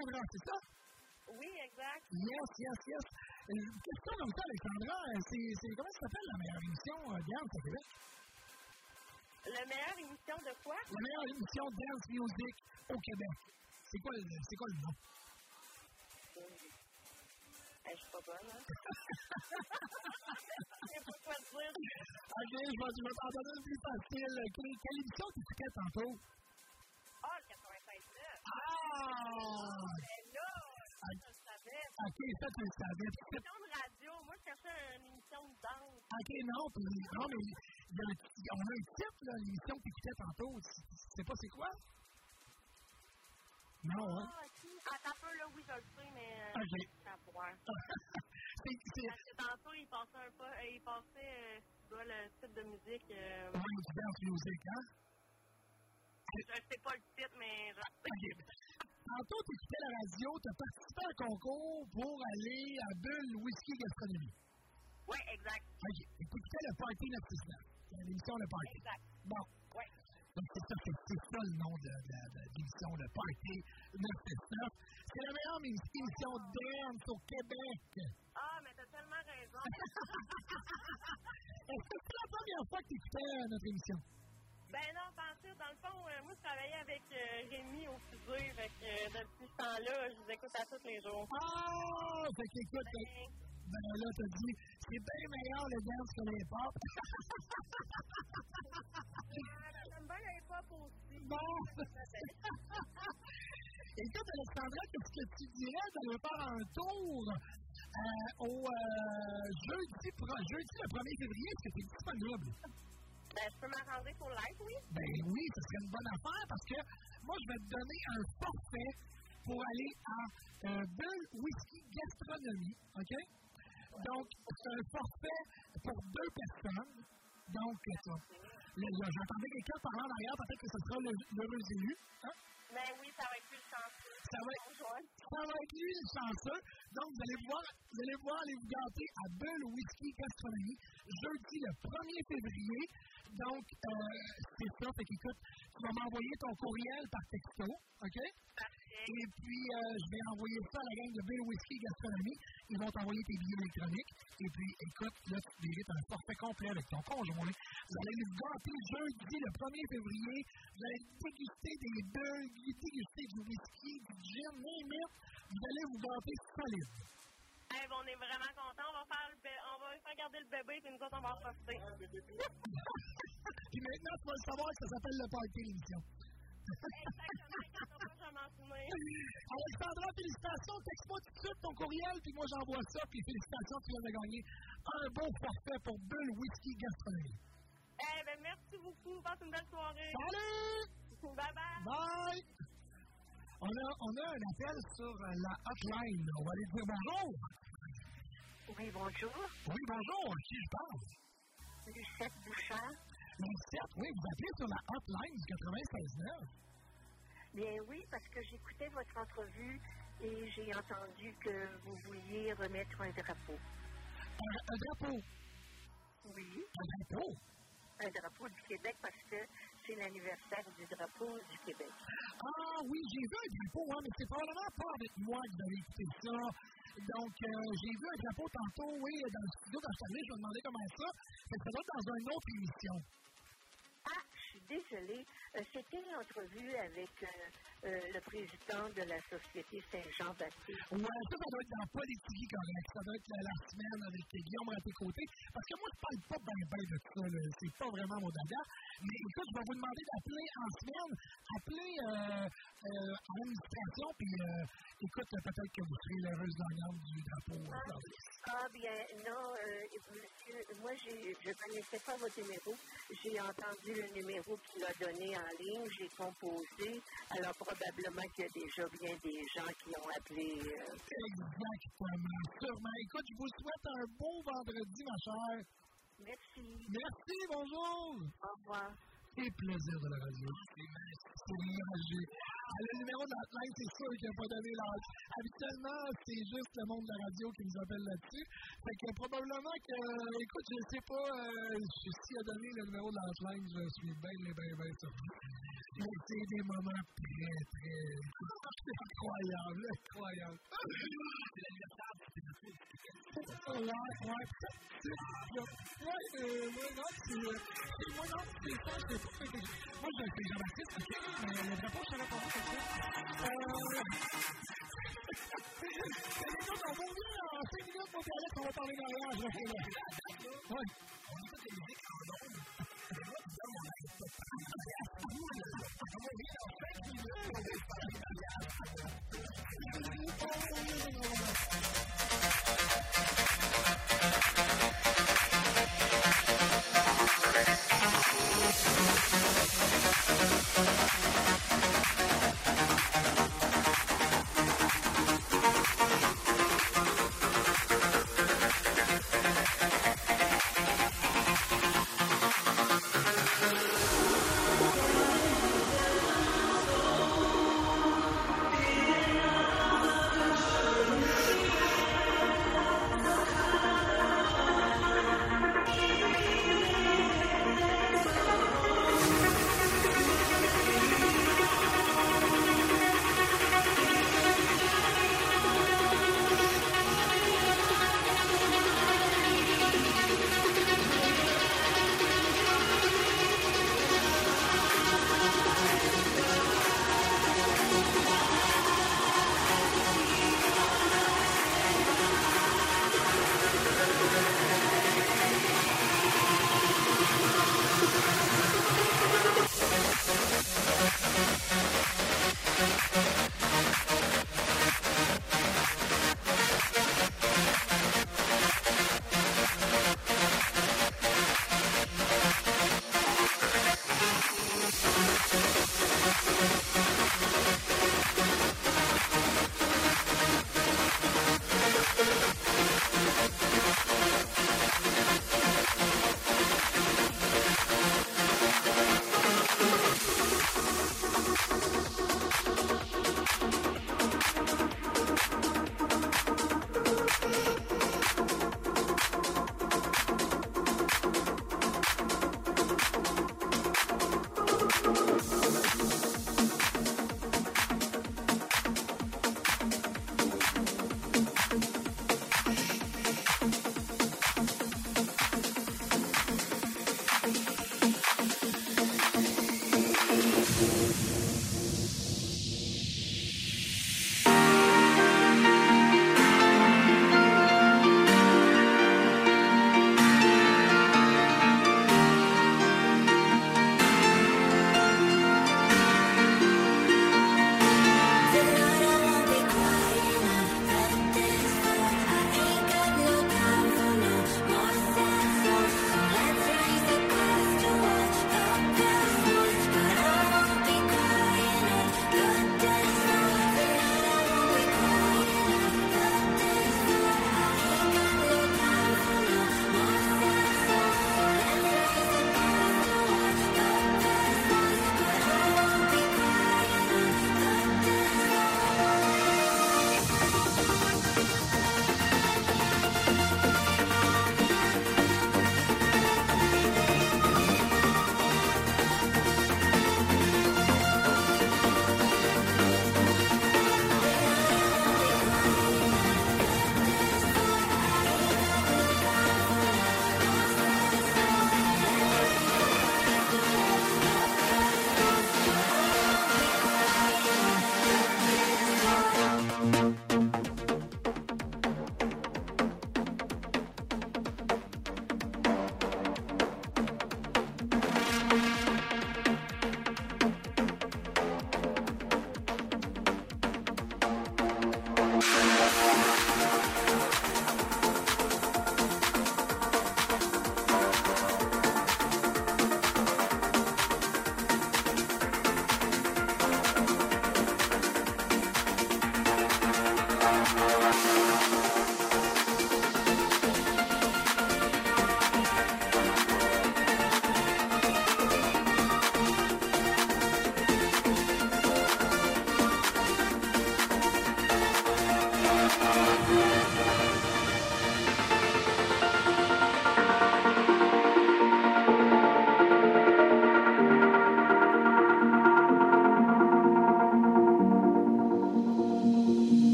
Alexandra, c'est ça? Oui, exact. Yes, yes, yes. Une question comme ça, Alexandra, euh, c'est, comment ça s'appelle la meilleure émission euh, dance au Québec? La meilleure émission de quoi? La meilleure émission dance music au Québec. C'est quoi, le- c'est quoi le nom? Eh, je suis pas bonne, hein? Je sais pas quoi dire. Ok, je vais, t'en donner une plus facile. Quelle, quelle émission tu écoutais tantôt? Ok, ça tu le savais. Émission de radio. Moi, je cherchais une émission de danse. Ok, non, puis, non, mais on a un titre, là, l'émission que tu écoutais tantôt. Tu sais pas c'est quoi? Non, hein? Ah, ok. Attends un peu, là, oui, je le sais, mais... euh, Ok. C'est, Parce que tantôt, il passait un peu... Il passait, euh, tu vois, le type de musique... euh, oui, dance music, hein? je sais pas le titre, mais... Ok. Tantôt, tu écoutais la radio, tu as participé à un concours pour aller à Bulle Whisky Gastronomie. Oui, exact. Ok. Tu écoutais le Party 969. L'émission Le Party. Exact. Bon. Oui. Donc, c'est ça, c'est, ça le nom de, de, de, d'émission, le Party 969. C'est la meilleure émission dance au Québec. Ah, mais t'as tellement raison. Est-ce que c'est la première fois que tu écoutais notre émission? Ben non, pensez, dans le fond, euh, moi, je travaillais avec euh, Rémi au fusée, fait que euh, depuis ce temps-là, je vous écoute à tous les jours. Ah! Fait qu'écoute, Ben, ben là, t'as dit, c'est bien meilleur le dance que les pop. J'aime bien les pop aussi. Bon! Écoute, Alexandra, qu'est-ce que tu dirais d'aller faire un tour euh, au euh, jeudi, pro- jeudi le 1er février? Est-ce que c'est disponible? Ben, je peux m'arranger pour live, oui? Ben oui, ce serait une bonne affaire parce que moi, je vais te donner un forfait pour aller à euh, Bull Whisky Gastronomie, OK? Donc, c'est un forfait pour deux personnes. Donc, ça. Là, là, J'entendais quelqu'un parler en arrière, peut-être que ce sera le- l'heureux élu. Hein? Ben oui, ça va être plus chanceux. Ça va être-. Ça va être lui le chanceux. Donc, vous allez voir, vous allez vous gâter à Bull Whisky Gastronomie jeudi le 1er février. Donc, euh, c'est ça. Fait qu'écoute, tu vas m'envoyer ton courriel par texto, OK? Et puis, euh, je vais envoyer ça à la gang de Bull Whisky Gastronomie. Ils vont t'envoyer tes billets électroniques. Et puis, écoute, là, tu mérites un forfait complet avec ton conjoint. Vous allez vous gâter jeudi le 1er février. Vous allez déguster des bulles, déguster du whisky, du gin, it. Vous allez vous gâter solide. Eh ben, on est vraiment contents. On va faire on va faire garder le bébé, puis nous autres, on va en profiter. Puis maintenant, tu vas le savoir ça s'appelle le party l'émission. Alexandra, félicitations. félicitations. Texte-moi tout de suite ton courriel, puis moi j'envoie ça, puis félicitations, tu viens de gagner un beau forfait pour Bull Whisky Gastronomie. Eh ben, merci beaucoup. Passe une belle soirée. Salut! Bye bye. Bye! On a, on a un appel sur euh, la hotline. On va aller dire bonjour. Oui, bonjour. Oui, bonjour. Qui je parle? Lucette Bouchard. Oui, vous appelez sur la hotline du 96.9. Bien oui, parce que j'écoutais votre entrevue et j'ai entendu que vous vouliez remettre un drapeau. Un, un drapeau. Oui, Un drapeau? un drapeau du Québec parce que c'est l'anniversaire du drapeau du Québec. Ah oui, j'ai vu un drapeau, hein, mais c'est probablement pas avec moi que vous avez écouté ça. Donc, euh, j'ai vu un drapeau tantôt, oui, dans le studio je suis allé, je me demandais comment ça. Que ça être dans une autre émission. Ah, je suis Euh, C'était l'entrevue avec euh, euh, le président de la Société Saint-Jean-Baptiste. Ouais, ça, ça doit être dans Politique correct. Ça doit être la, semaine avec Guillaume à tes côtés. Parce que moi, je parle pas bien ben de ça. C'est pas vraiment mon dada. Mais écoute, je vais vous demander d'appeler en semaine. Appelez euh, à l'administration. Puis, euh, écoute, peut-être que vous serez l'heureuse gagnante du drapeau. Claudia. Ah bien, non, monsieur, moi, j'ai- je ne connaissais pas votre numéro. J'ai entendu le numéro qu'il a donné en ligne, j'ai composé. Alors, probablement qu'il y a déjà bien des gens qui ont appelé. euh, Exactement. Sûrement. Écoute, je vous souhaite un beau vendredi, ma chère. merci. Merci, bonjour. Au revoir. Et plaisir de la radio. C'est magique. Ah, le numéro de la hotline, c'est sûr qu'il n'a pas donné l'âge. Habituellement, c'est juste le monde de la radio qui nous appelle là-dessus. Fait que probablement que, écoute, je sais pas euh, s'il a donné le numéro de la hotline, je suis bien, bien, bien, surpris. Mais c'est des moments très, très. C'est incroyable, incroyable. Ouais, ouais. Ouais, euh, ouais, non, c'est. euh, c'est- Moi, non, c'est ça, c'est c'est que- Moi, je suis Jean-Baptiste, ok, mais le drapeau, je savais pas c'est ça. Euh. Les gars, on va revenir en 5 minutes, mon Alex, on va parler mariage, là, c'est là. Ouais. On écoute la musique en ondes. Et moi,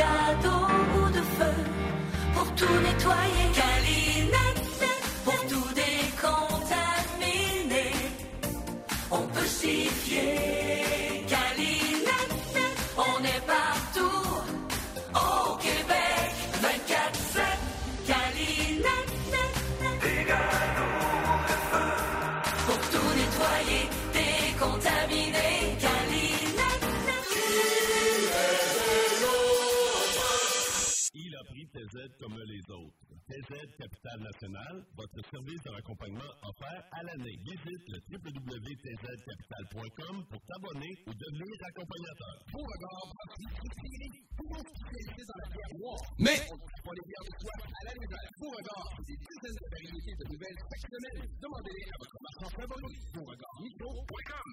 pecado. TZ comme les autres. TZ Capital National, votre service de raccompagnement offert à l'année. Visite le www.tzcapital.com pour t'abonner ou devenir accompagnateur. Pour regard, mais pour les bières de soie à la légère, pour regard, des dizaines de variétés de nouvelles chaque semaine. Demandez-les à votre marchand favori, pour regard micro.com.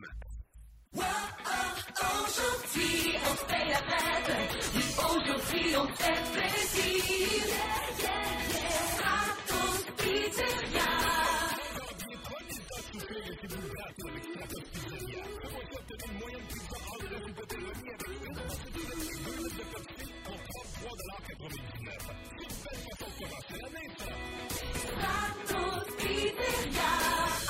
Aujourd'hui, on fait la fête. Oui, aujourd'hui, on fait plaisir. Yeah, yeah, yeah. Stratos Pizzeria. Stratos Pizzeria.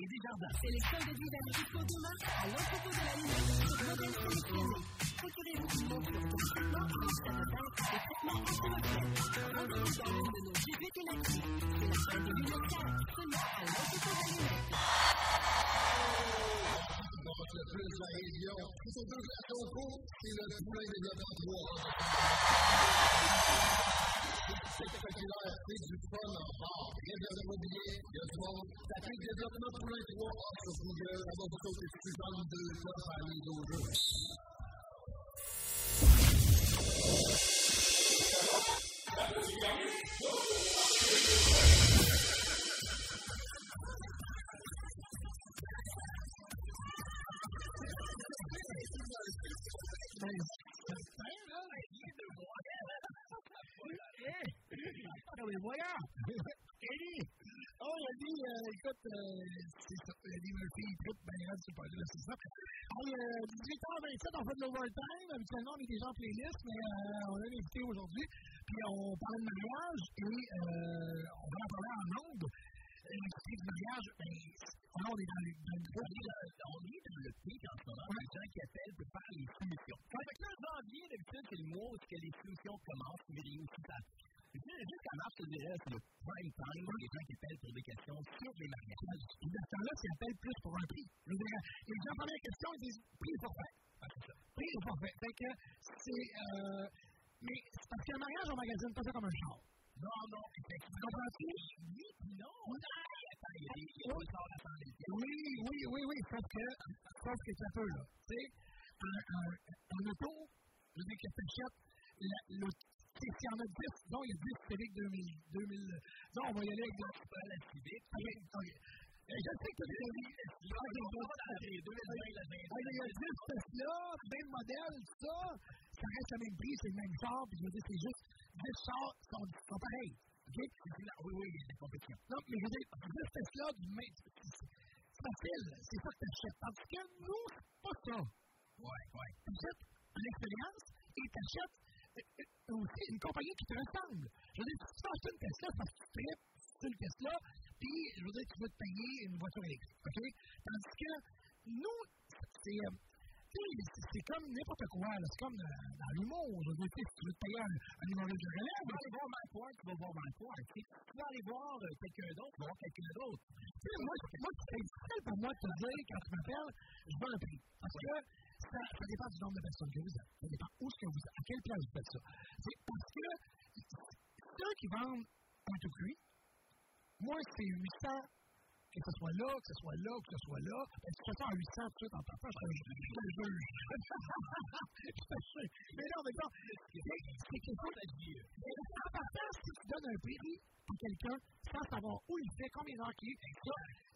Et des Jardins. C'est les soldes d'hiver jusqu'au demain à l'entrepôt de la sur modèle sélectionné. Procurez-vous une monture de traitement et traitement. Rendez-vous dans l'une de nos la de seulement à l'entrepôt de la ligne. Donc, le plus la région. Qui sont deux stations courtes, c'est le poulain développement 3. C'est spectaculaire, c'est du fun en bord. Réservez vos billets, il y a du monde. Tapez développement poulain 3 sur Google, ça va vous sauter plus de deux top à mise au jeu. Mais voilà! Eddie! Oh, Eddie, euh, écoute, euh, c'est ça. Eddie Murphy, il tripe ben raide sur le c'est ça. Hey, euh, 18h27, on fait de l'overtime. Habituellement, on est déjà en playlist, mais euh, on a invité aujourd'hui. Puis on parle de mariage et euh, on va en parler en ondes. Euh, L'industrie du mariage, ben, on est dans le, dans le gros. On est dans le pic en ce moment. Les gens qui appellent pour faire les solutions. Fait que là, janvier, d'habitude, c'est le mois où les solutions commencent. Mais les aussi, ça. Jusqu'à mars, je dirais, c'est le prime time pour les gens qui appellent pour des questions sur les mariages. Et dans ce temps-là, c'est appel plus pour un prix. Je veux dire, les gens posent la question, ils disent prix ou forfait. Ah. Prix ou forfait. Fait que c'est. Euh, mais c'est parce qu'un mariage, on magasine pas ça comme un char. Non, non, effectivement. Comprends-tu? Oui, puis non. À Oui, oui, oui, oui. Sauf que, sauf que ça peut, là. Tu sais, un, un, un auto, je veux dire que tu achètes. S'il y en a 10, donc il y a 10 Civic 2000. 2000 donc on va y aller avec la civique. Je sais que Ah, Il y a 10 Tesla, même modèle, ça. Ça reste le même prix, c'est le même char. Puis je veux dire, c'est juste 10 chars sont, sont pareils. OK? Oui, oui, il y a des compétitions. Non, mais je veux dire, 10 Tesla du même. C'est facile, c'est ça que tu achètes. Tandis que nous, c'est pas ça. Ouais, ouais. Tu achètes une expérience et tu achètes aussi une compagnie qui te ressemble. Je veux dire, si tu t'achètes une Tesla parce que tu tripes sur une Tesla, puis je veux dire, tu veux te payer une voiture électrique. OK? Tandis que nous, c'est. euh, c'est- comme n'importe quoi, c'est comme euh, dans l'humour. Je veux dire, si tu veux te payer un, humoriste de relève, Tu vas aller voir Ward, tu vas voir Ward. Tu vas aller voir euh, quelqu'un d'autre, tu vas voir quelqu'un d'autre. Moi, c'est difficile pour moi de te dire, quand tu m'appelles, je veux un prix. Parce que ça, dépend du nombre de personnes que vous êtes. Ça dépend où que vous êtes, à quelle place vous faites ça. C'est parce que ceux qui vendent un tout cuit, moi, c'est 800, que ce soit là, que ce soit là, que ce soit là. Ben, tu fais ça à 800 tout de en partant, je te juge. Je te jure. Mais non, mais non, c'est quelque chose dire. Mais en partant, si tu donnes un prix à quelqu'un sans savoir où il fait, combien d'heures qu'il est,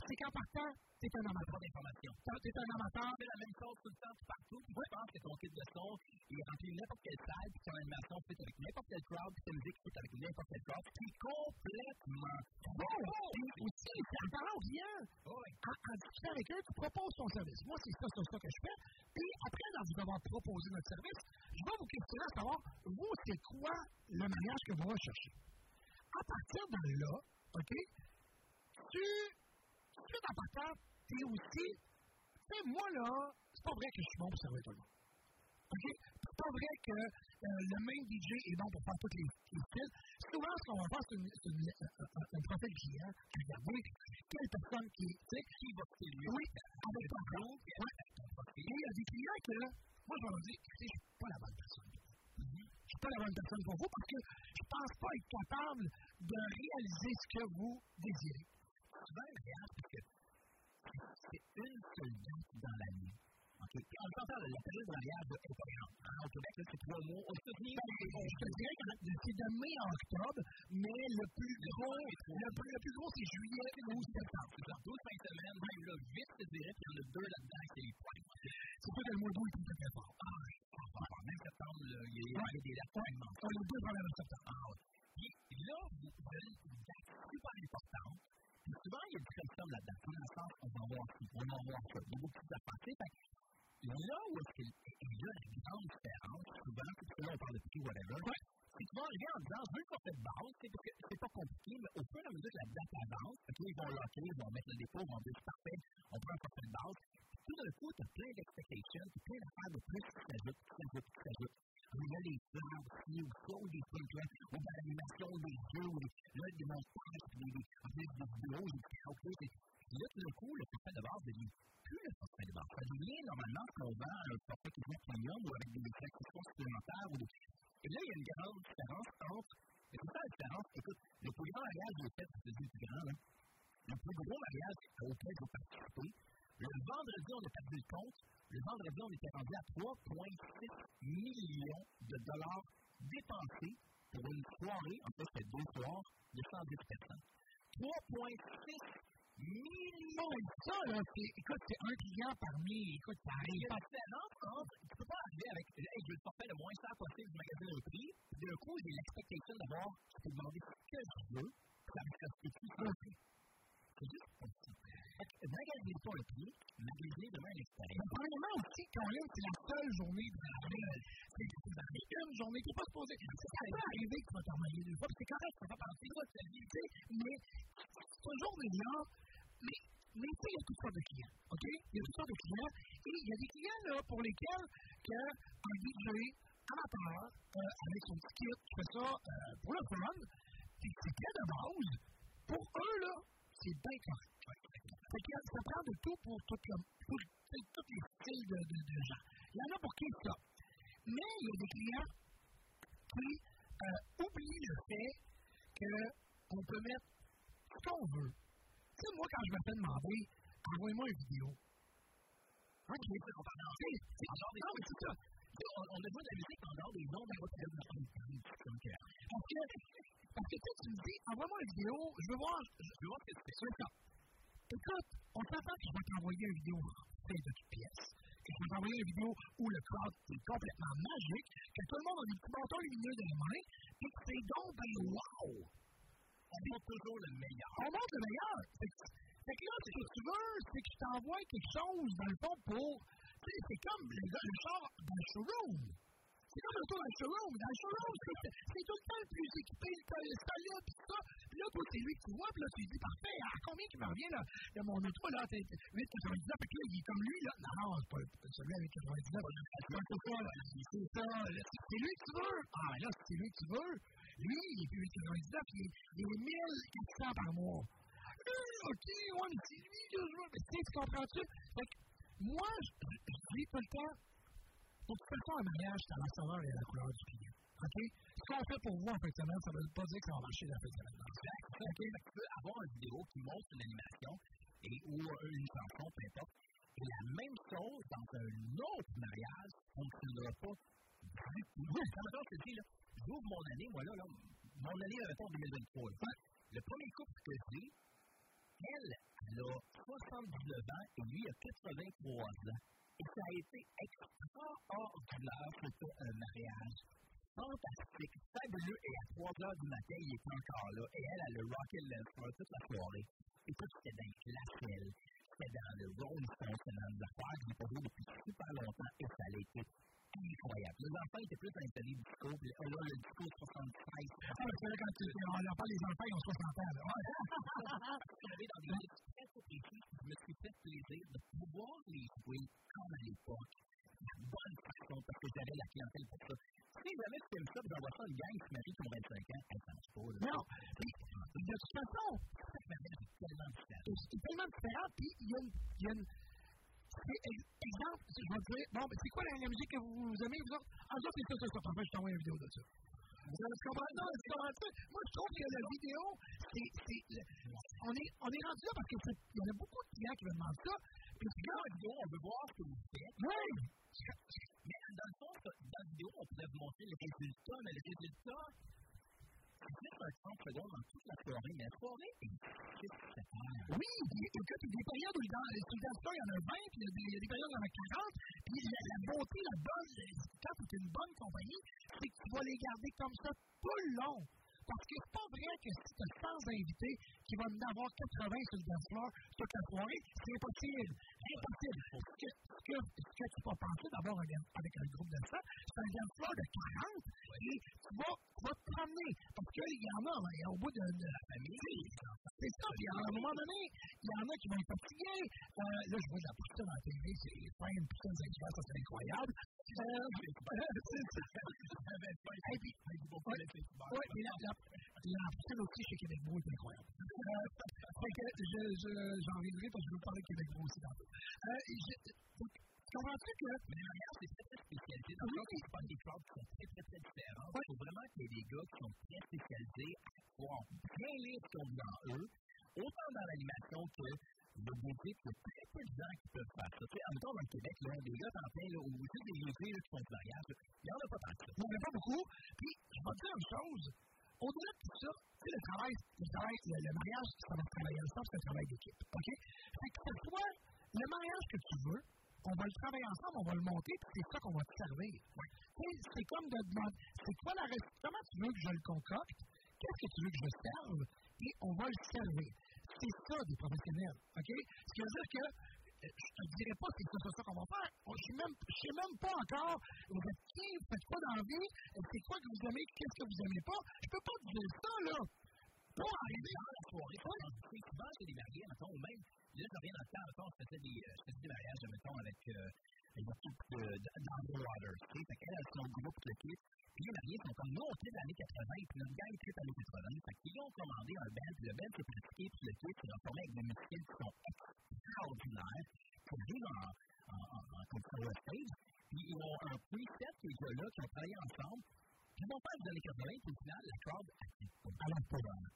c'est qu'en partant, t'es un amateur d'information. T'es un amateur. Tu fais la même chose tout le temps, partout, tu penses que ton kit de son est rempli de n'importe quelle salle, puis ton animation fit avec n'importe quel crowd, puis ta musique fit avec n'importe quel crowd, puis complètement. Bon, et aussi, en parlant aux clients, en, discutant avec eux, tu proposes ton service. Moi, c'est ça, c'est ça que je fais. Puis après, dans vous avoir proposé notre service, je vais vous questionner à savoir, vous, c'est quoi le mariage que vous recherchez? À partir de là, OK, tu, tu en partant, tu es aussi, tu sais, moi, là, c'est pas vrai que je suis bon pour servir tout le monde. OK? C'est pas vrai que euh, le même DJ est bon pour faire tous les, les styles. Souvent, ce qu'on va faire, c'est une, une, un, un- un profil client, puis regarder quelle personne qui, sais, qui va se lui. Oui, avec ton compte. Ouais. Et il y a des clients que, moi, je vais leur dire, écoutez, je suis pas la bonne personne. Je suis pas la bonne personne pour vous parce que je pense pas être capable de réaliser ce que vous désirez. Souvent, le mariage, parce que c'est une seule date dans l'année. OK? Puis on entend la période de mariage est pas grande. Au Québec, c'est trois mois. Aux États-Unis, je te dirais que c'est de mai à octobre, mais le plus gros, le plus, le plus gros, c'est juillet ou septembre. c'est genre 12 fins de semaine, même là, vite, je te dirais, puis il y en a deux là-dedans, c'est les points. C'est sûr que le mois d'août est très fort. Ah. Ah, Même septembre, il y a des dates immenses. On a deux premières de septembre. Ah. Puis là, vous avez une date super importante. Puis souvent, il y a du custom là-dedans. Dans le sens, on va voir ci, on va voir ça. Il y a beaucoup de choses à passer. Fait que là où est-ce qu'il y a la grande différence, souvent, c'est que là, on parle de prix, whatever, c'est tu vas arriver en disant, je veux une forfait de base, c'est parce que c'est pas compliqué, mais au fur et à mesure que la date avance, ils vont locker, ils vont mettre le dépôt, ils vont dire, parfait, on prend un forfait de base. Tout d'un coup, tu as plein d'expectations, tu as plein d'affaires de plus qui s'ajoutent, qui s'ajoutent, qui s'ajoutent. Il y a les ou des sprinklers, ou de l'animation, des jeux, ou là, des montages, des, vidéos, des c'est puis là, tout d'un coup, le forfait de base devient plus le forfait de base. Ça devient normalement qu'on vend un forfait qui est premium ou avec des accessoires supplémentaires. Ou. Et là, il y a une grande différence entre. C'est ça la différence. Écoute, le plus grand mariage au fait, c'est le plus grand, là. Le plus gros mariage auquel j'ai participé, le vendredi, on a perdu le compte. Le vendredi, on était rendu à 3,6 millions de dollars dépensés pour une soirée, en fait, c'était deux soirs, de 110 personnes. 3,6 millions de ça, là, c'est, écoute, c'est un client parmi, écoute, ça arrive. Non, non, tu peux pas arriver avec, hey, je veux le forfait le moins cher possible du magasin au prix, puis d'un coup, j'ai l'expectation d'avoir, je peux demander ce que je veux, ça me que C'est juste ça. Magasiner pas le prix, magasiner demain l'expérience. Mais premièrement aussi, quand même, c'est la seule journée de l'année. C'est une journée qui n'est pas supposée. Ça peut arriver que tu vas marier deux fois, c'est correct, ça va passer toute ta vie, tu sais, mais cette journée-là, mais, mais tu sais, il y a toutes sortes de clients, OK? Il y a toutes sortes de clients, et il y a des clients, là, pour lesquels que un DJ amateur, euh, avec son petit kit, fait ça euh, pour le fun, c'est bien de base, pour eux, là, c'est bien correct. Fait que ça prend de tout pour, tout le, pour, tous les styles de, de, de, gens. Il y en a pour qui ça. Mais il y a des clients qui euh, oublient le fait qu'on peut mettre ce qu'on veut. Tu sais, moi, quand je me fais demander, envoyez-moi une vidéo. On va danser. Non, mais c'est ça. On, on a besoin de la musique en des noms, mais on va te donner comme. Parce que, parce que tu me dis, envoie-moi une vidéo, je veux voir, je veux voir ce que. C'est ça. Écoute, on s'entend que je vais t'envoyer une vidéo faite de. Que je vais une vidéo où le est complètement magique, que tout le monde a des lumineux dans les mains, et que c'est donc, ben, wow! On montre toujours le meilleur. On montre le meilleur. Que, là, ce que tu veux, c'est que je t'envoie quelque chose, dans le fond, pour. C'est comme le, le char d'un showroom. C'est comme le tour d'un showroom. Dans le c'est tout le temps le plus équipé, le solide, tout ça. Puis là, c'est lui que tu vois, puis là, tu dis, parfait, à combien qui me revient, là, de mon auto, là, 8,99, puis là, il est comme lui, là. Non, c'est pas celui avec 99. C'est ça. C'est ça, c'est lui que tu veux. Ah, là, c'est lui que tu veux. Lui, il est plus 8,99, il est, il est 1400 par mois. Euh, ok, ouais, mais c'est lui que je veux. Mais tu comprends-tu? Fait que, moi, je dis tout le temps, pour toute façon, un mariage, c'est à la saveur et à la couleur du client. OK? Ce qu'on fait pour vous en fin de semaine, ça ne veut pas dire que ça va marcher la fin de semaine. OK? Tu peux avoir une vidéo qui montre une animation et, ou une chanson, peu importe. Et la même chose dans un autre mariage ne fonctionnera pas du tout. Quand je te dis, là, j'ouvre mon année, moi, là, là mon année, mettons, 2023. Là. Le premier couple que j'ai, elle, elle a 79 ans et lui a 83 ans. Et ça a été extraordinaire. C'était un mariage fantastique, fabuleux. Et à 3 heures du matin, il était encore là. Et elle, elle a le toute la soirée. Écoute, c'était dans la C'était dans le Rolling Stone, c'était dans des affaires que j'ai pas vu depuis super longtemps. Et ça a été incroyable. Les enfants étaient plus installés du disco, puis là, le disco 73. Ah, c'est vrai, quand tu, on en parle, les enfants, ils ont 60 ans, là. Dans des précis, je me suis fait plaisir de pouvoir les jouer comme à l'époque. La bonne façon, parce que j'avais la clientèle pour ça. Si jamais tu aimes ça, vous envoies ça une gang qui marie qui ont 25 ans, elle s'en pas. Non, de toute façon, c'est tellement différent. C'est tellement différent, puis il y a une, y a une exemple, je vais dire, bon, c'est quoi la, la, musique que vous, aimez, vous autres? Ah, ça, c'est ça, ça, ça. Parfait, je t'envoie une vidéo de ça. Vous comprenez? Non, tu comprends ça? Moi, je trouve que la vidéo, c'est, on est, on est rendu là parce qu'il y en a beaucoup de clients qui me demandent ça. Puis, dans la vidéo, on veut voir ce que vous faites. Oui! Mais dans le fond, dans la vidéo, on pourrait vous montrer les résultats, mais les résultats, c'est un 30 secondes dans toute la mais la soirée est 6 heures. Oui, écoute, il y a des périodes où dans les il y en a 20, puis il y a des périodes où il y en a 40, puis la, la beauté, la bonne, quand tu es une bonne compagnie, c'est que tu vas les garder comme ça tout le long. Parce que c'est pas vrai que si tu as 100 invités qui vont en avoir 80 sur le dance floor toute la soirée, c'est impossible. Impossible. Ce que, ce tu vas penser d'abord avec un groupe de ça, c'est un floor de 40 et tu vas, tu vas te promener. Parce qu'il y en a, hein, au bout de, de la famille, c'est ça. Puis à un moment donné, il y en a qui vont être fatigués. Euh, là, je vois de la poutine à la télé, c'est ça c'est incroyable. Mais la, la, aussi chez Québec est incroyable. Euh, fait que je, je, j'en reviendrai parce que je veux parler de Québec Beau aussi tantôt. Euh, je, comprends-tu que. Mais manière, c'est très, très spécialisé. Dans le cas, pas des crowds qui sont très, très, très différents. Il faut vraiment qu'il y ait des gars qui sont très spécialisés à pouvoir bien lire ce qu'on en eux, autant dans l'animation que de boutique, il y a très peu de gens qui peuvent faire ça. Tu sais, en même temps, dans le Québec, là, des gars en plein, ou juste des musées qui font du mariage, il n'y en a pas tant que ça. Non, mais pas beaucoup. Puis, je vais te dire une chose. Au-delà de tout ça, tu sais, le travail, le travail, le, le mariage, ça va travailler ensemble, c'est un travail d'équipe. OK? Fait que pour toi, le mariage que tu veux, on va le travailler ensemble, on va le monter, puis c'est ça qu'on va te servir. C'est comme de demander, c'est quoi la recette, comment tu veux que je le concocte, qu'est-ce que tu veux que je serve, et on va le servir. C'est ça des professionnels, OK? Ce qui veut dire que je ne te dirais pas que c'est ça, ça qu'on va faire. Je ne sais, même pas encore, vous êtes qui, vous faites quoi dans la vie, c'est quoi que vous aimez, qu'est-ce que vous n'aimez pas. Je ne peux pas te dire ça, là. Pour arriver à la soirée, souvent, c'est mariés, mettons, ou même Là, je reviens dans le temps, des, euh, je des mariages, avec euh. Tu sais, fait qu'elle a son groupe d'équipe. Puis les mariés sont comme nous, on tripe l'année 80, puis notre gars, il tripe l'année 80. Fait qu'ils ont commandé un band, le band s'est pratiqué, puis le kit s'est avec des musiciens qui sont extraordinaires, qui jouent en, en, en, en de stage. Puis ils ont un preset, ces gars-là, qui ont travaillé ensemble. Puis vont faire des années 80, puis au final, la crowd, elle n'a pas dans le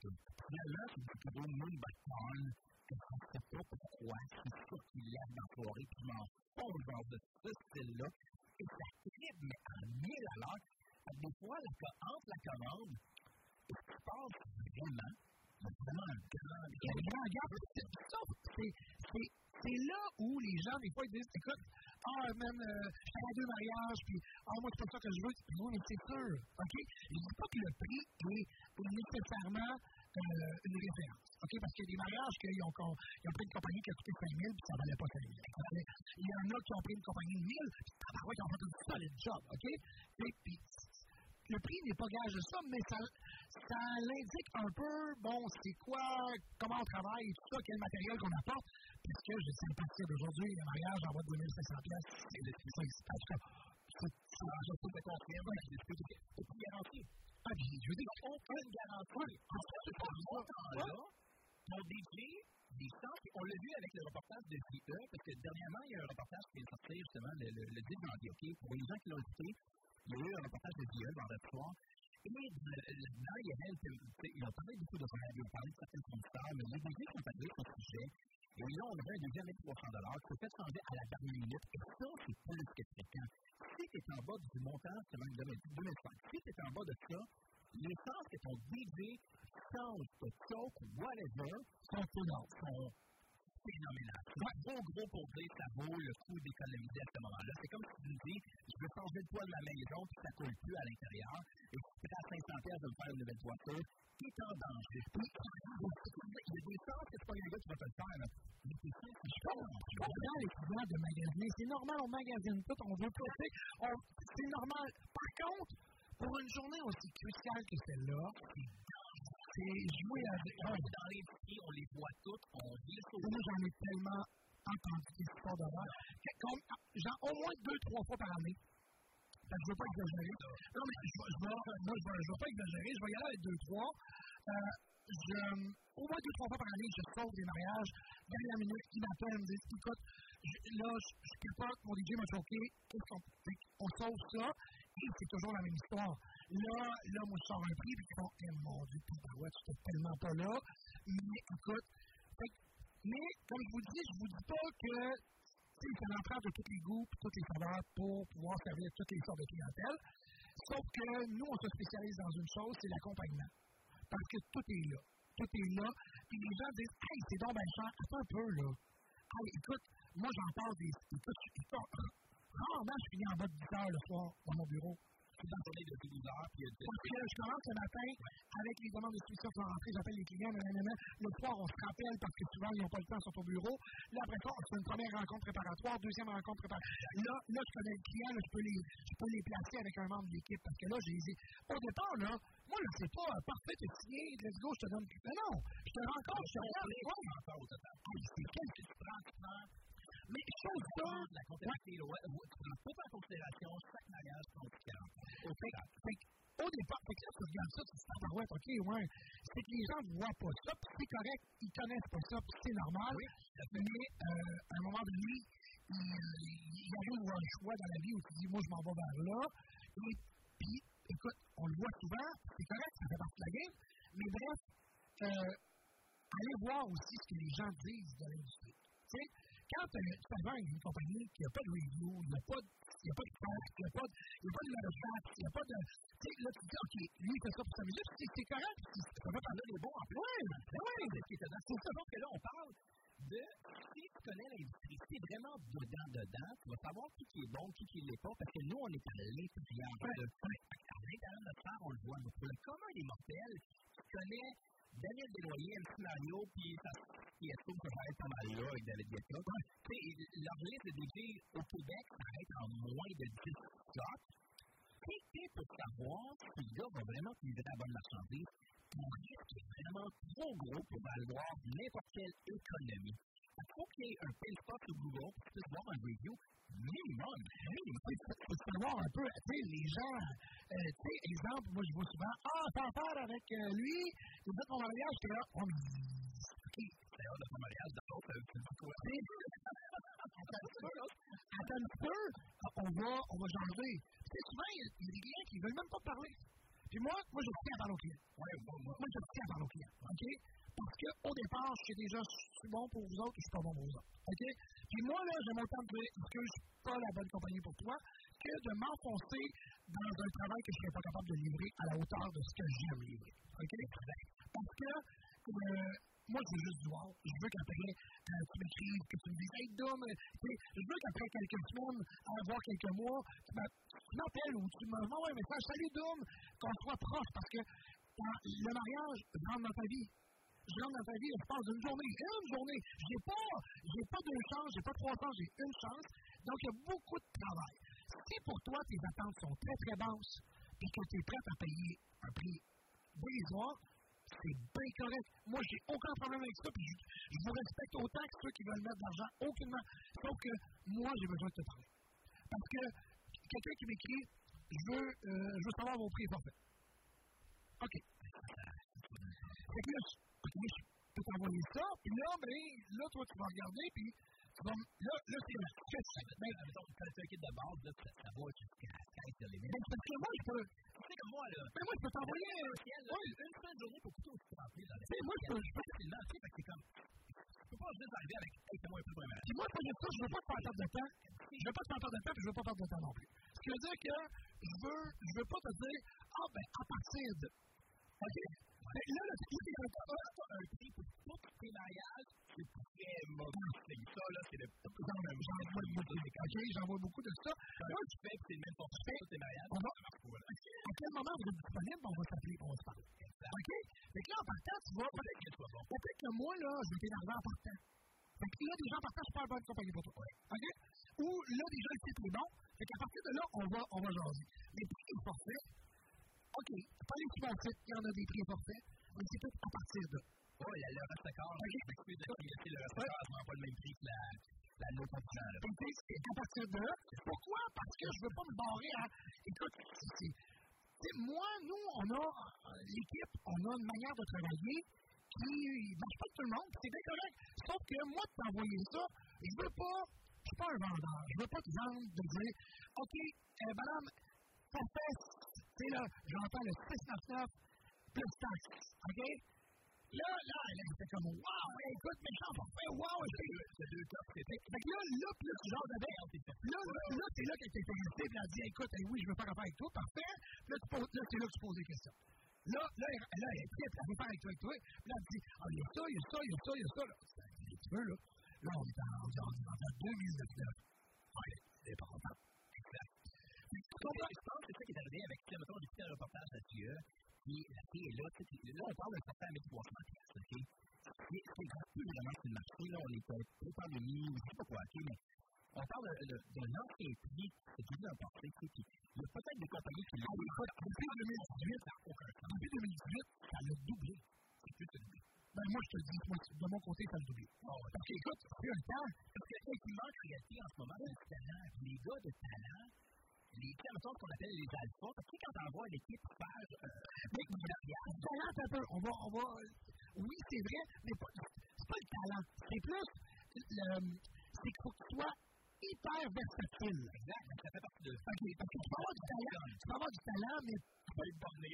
c'est du gros Moonback je sais pas pourquoi c'est ça qui lève dans la soirée, puis m'en fond genre de ce style-là, et ça tripe, mais en mille à l'heure. Des fois, entre la commande, ce qui se passe vraiment, c'est vraiment un grand, grand gap. C'est là où les gens, des fois, ils disent, écoute, ah, même, euh, je fais deux mariages, puis, ah, moi, c'est pas ça que je veux. Oui, mais c'est sûr, OK? Je dis pas que le prix est nécessairement euh, une référence. OK? Parce qu'il y a des mariages qu'ils ont, ont pris une compagnie qui a coûté 5 000 puis ça ne valait pas 5 000. Il y en a qui ont pris une compagnie de 1000 puis tabarouette, ils ont fait un solide job. OK? Et puis, le prix n'est pas gage de ça, mais ça, ça l'indique un peu, bon, c'est quoi, comment on travaille tout ça, quel matériel qu'on apporte. Puisque je sais à partir d'aujourd'hui, le mariage en bas de 2500 pièces, c'est le ça, en tout cas, c'est, te confirmer, c'est plus garanti. Ah, je veux dire, aucune garantie. En fait, ce montant-là, ton DJ, des chances, on l'a vu avec le reportage de JE, parce que dernièrement, il y a un reportage qui est sorti justement le, le, le 10 janvier. OK? Pour les gens qui l'ont écouté, il y a eu un reportage de JE dans le soir. Et là, il y avait, ils ont parlé beaucoup de ils ont parlé de certaines mais les DJ sont parlé sur ce sujet. Et là, on avait un deuxième avec 300 dollars qui fait changer à la dernière minute. Et ça, c'est plus que fréquent. Si tu en bas du montant, c'est même 2005, si tu en bas de ça, les chances que ton DJ change de choke whatever sont sont phénoménales. C'est trop gros pour dire ça vaut le coup d'économiser à ce moment-là. C'est comme si tu me dis, je veux changer le poids de ma maison puis ça coule plus à l'intérieur. Et tu à 500 pièces de me faire une nouvelle voiture, qui est en danger. Puis, il y a des chances que ce soit un gars qui va te le faire. Mais c'est ça, c'est chaud. Je comprends les clients de magasiner. C'est normal, on magasine tout, on veut pas. C'est normal. Par contre, pour une journée aussi cruciale que celle-là, c'est jouer avec. Dans les prix, on les voit toutes, on vit Moi, j'en ai tellement entendu des histoires d'horreur. Genre, au moins deux, trois fois par année. Je ne veux pas exagérer. Non, mais je, ne veux pas exagérer. Je vais y aller avec deux, trois. Euh, je, au moins deux, trois fois par année, je sauve des mariages. Dernière minute, qui m'appellent, me disent écoute, là, je ne peux pas, mon DJ m'a choqué. On sauve ça c'est toujours la même histoire. Là, là, moi, je sors un prix, puis ils font, eh, mon Dieu, ouais, tu n'es tellement pas là. Mais écoute, mais comme je vous dis, je vous dis pas que c'est l'empreinte de tous les goûts et toutes les saveurs pour pouvoir servir toutes les sortes de clientèle. Sauf que nous, on se spécialise dans une chose, c'est l'accompagnement. Parce que tout est là. Tout est là. Puis les gens disent, hey, c'est donc bien cher. Attends un peu, là. Hey, écoute, moi, j'en parle des. Écoute, rarement, je finis en bas de 10 heures le soir dans mon bureau. C'est une journée de 12 heures, puis il y a du- Parce que je commence le matin avec les demandes de qui vont rentrer, j'appelle les clients, nanana. le soir, on se rappelle parce que souvent, ils n'ont pas le temps, sont au bureau. Là, après ça, on fait une première rencontre préparatoire, deuxième rencontre préparatoire. Là, là, je connais le client, là, je, peux les, je peux les placer avec un membre de l'équipe parce que là, j'ai les Au départ, là, moi, là, c'est pas parfait, t'es signé, let's go, je te donne. Mais non, je te rencontre, je te total. Hey, c'est quel que tu prends, tu prends? Mais je trouve ça. La tout en considération, chaque mariage compte 40. Au départ, fait que là, tu regardes ça, tu te dis, ah, ouais, ok, ouais. C'est que les gens ne voient pas ça, puis c'est correct, ils connaissent pas ça, puis c'est normal. Mais, euh, à un moment donné, il, arrive un choix dans la vie où tu dis, moi, je m'en vais vers là. Et puis, écoute, on le voit souvent, c'est correct, ça fait partie de la game. Mais bref, euh, allez voir aussi ce que les gens disent de l'industrie. Tu sais, quand euh, tu vendre une compagnie qui n'a pas de review, il n'y a pas de il n'y a pas de fax, il n'y a pas de, il a pas de fax, il n'y a pas de. Tu sais, là, tu dis, OK, lui, il fait ça pour sa musique, c'est correct, ça fait parler des bons en plus. Oui, oui, C'est ça, donc que là, on parle de si tu connais l'industrie, si tu es vraiment dedans, dedans, tu vas savoir qui qui est bon, qui qui l'est pas, parce que nous, on est à l'intérieur de À l'intérieur de notre on le voit. Mais pour le commun des mortels, tu connais Daniel Desnoyers, MC Mario, puis ça, qui est sûr que ça va être pas mal là avec David Guetta. Tu sais, leur liste de DJ au Québec, ça va être en moins de 10 shots. Qui est pour savoir si le gars va vraiment utiliser la bonne marchandise? Ton risque est vraiment trop gros pour valoir n'importe quelle économie. Il faut qu'il y ait un spot sur Google pour que tu puisses voir un review minimum. Il faut savoir un peu, tu sais, les gens, euh, tu sais, exemple, moi, je vois souvent, ah, affaire avec euh, lui, tu fait mon mariage, j'étais là, oh, hors de ton mariage, dans l'autre, tu dis quoi? Attends un peu, on va, on va changer. Tu sais, souvent, il y a il des clients qui ne veulent même pas parler. Puis moi, moi, je tiens à parler aux clients. Ouais, moi, moi. Moi, je tiens à parler aux clients. OK? Parce qu'au départ, je sais déjà, suis bon pour vous autres, je suis pas bon pour vous autres. OK? Puis moi, là, j'ai mon temps de dire, que je suis pas la bonne compagnie pour toi, que de m'enfoncer dans un travail que je serais pas capable de livrer à la hauteur de ce que j'aime livrer. OK? Parce que, euh, moi, je veux juste du wow. Je veux qu'après, euh, tu m'écrives, que tu me dises, hey, Dom, euh, je veux qu'après quelques semaines, euh, voire quelques mois, tu m'a- tu m'appelles ou tu m'envoies un message, salut Dom, qu'on soit proche, parce que quand le mariage rentre dans ta vie. Je rentre dans ta vie l'espace d'une journée. Une journée. J'ai pas, j'ai pas deux chances, j'ai pas trois chances, j'ai une chance. Donc, il y a beaucoup de travail. Si pour toi, tes attentes sont très, très basses, et que tu es prête à payer un prix dérisoire, c'est bien correct. Moi, j'ai aucun problème avec ça, puis je, je vous respecte autant que ceux qui veulent mettre de l'argent, aucunement. Sauf que moi, j'ai besoin de te parler. Parce que quelqu'un qui m'écrit, je veux, euh, je veux savoir vos prix forfaits. OK. Fait que là, je, je peux t'envoyer ça, puis là, ben, là, toi, tu vas regarder, puis tu vas, là, là, c'est la Mais, mettons, quand tu as un kit de base, là, ça, ça va jusqu'à la tête de l'émission. Ben, parce que moi, je peux, Tu sais, comme moi, là, ben, moi, je peux t'envoyer, ouais, une seule journée pour couper au rempli tu sais, moi, je peux, je facilement, tu sais, fait que c'est comme, tu peux pas juste arriver avec, hey, fais-moi un peu de premier Puis moi, je dis ça, je veux pas te faire perdre de temps. Je veux pas te faire perdre de temps, puis je veux pas perdre de temps non plus. Ce qui veut dire que je veux, je veux pas te dire, ah, ben, à partir de. OK? Là, là, T'as pas un prix pour tous tes mariages, c'est très mauvais. C'est ça, là, c'est le j'en vois beaucoup. OK? J'en vois beaucoup de ça. Là, tu fais c'est le même pour tous tes mariages. On va, à quel moment vous êtes disponible, on va s'appeler, on va se parler. OK? Fait que là, en partant, tu vas, peut-être que, peut-être que moi, là, je vais en partant. Fait que là, je suis pas la bonne compagnie pour toi. OK? Ou là, déjà, le titre est bon. Fait qu'à partir de là, on va, on va jaser. Forfaits, OK, pas les subventifs, il y en a des prix et forfaits, mais c'est tout à partir de. Oh, il y a le restaurant, je m'excuse de laisser le restaurant, ça prend pas le même prix que la, la concurrent, là. Donc, c'est à partir de là. Pourquoi? Parce que je veux pas me barrer à. Écoute, c'est- moi, nous, on a, euh, l'équipe, on a une manière de travailler qui ne marche pas tout le monde, c'est bien correct. Sauf que moi, de t'envoyer ça, je veux pas, je suis pas un vendeur. Je veux pas te vendre, de dire, OK, euh, madame, ça fait, tu sais, là, j'entends le 699 plus taxe, OK? Là, là, elle était comme, wow, écoute, méchant parfait, wow, c'est deux fait. Que là, là, plus ce genre de Là, là, là, c'est là qu'elle était intéressée, puis elle a dit, écoute, oui, je veux faire affaire avec toi, parfait. Là, c'est là que tu poses des questions. Là, là, là, elle est prête, elle veut faire avec toi, avec toi. Puis là, elle dit, ah, il y a ça, il y a ça, il y a ça, il y a ça. Là, tu veux, là. Là, on est en, on est en, on est en 2019. Ouais, c'est pas. Je pense que c'est ça qui est arrivé avec, mettons, j'ai écouté un reportage là-dessus, puis la fille est là, là, on parle d'un certain 1300 pièces, OK? C'est c'est gratuit vraiment sur le marché, là, on est peu pandémie, je sais pas quoi, OK, mais on parle d'un ancien prix, c'est tout un passé, tu sais, il y a peut-être des compagnies qui l'ont Écoute, depuis 2018, ça n'a aucun sens. Depuis 2018, ça l'a doublé. c'est plus une Ben, moi, je te dis, moi, de mon côté, ça l'a doublé. Parce que, écoute, fait un temps. Parce que qui manque en en ce moment, c'est talent. Les gars de talent, les ce qu'on appelle les alphas, parce que quand on voit l'équipe faire euh, Mais, talent, un peu. On va, on va, oui, c'est vrai, mais pas, c'est pas le talent. C'est plus, le, c'est qu'il faut que tu sois hyper versatile. exact, ça fait partie de OK, parce que tu peux avoir du talent, tu peux avoir du talent, mais peux être. Mais,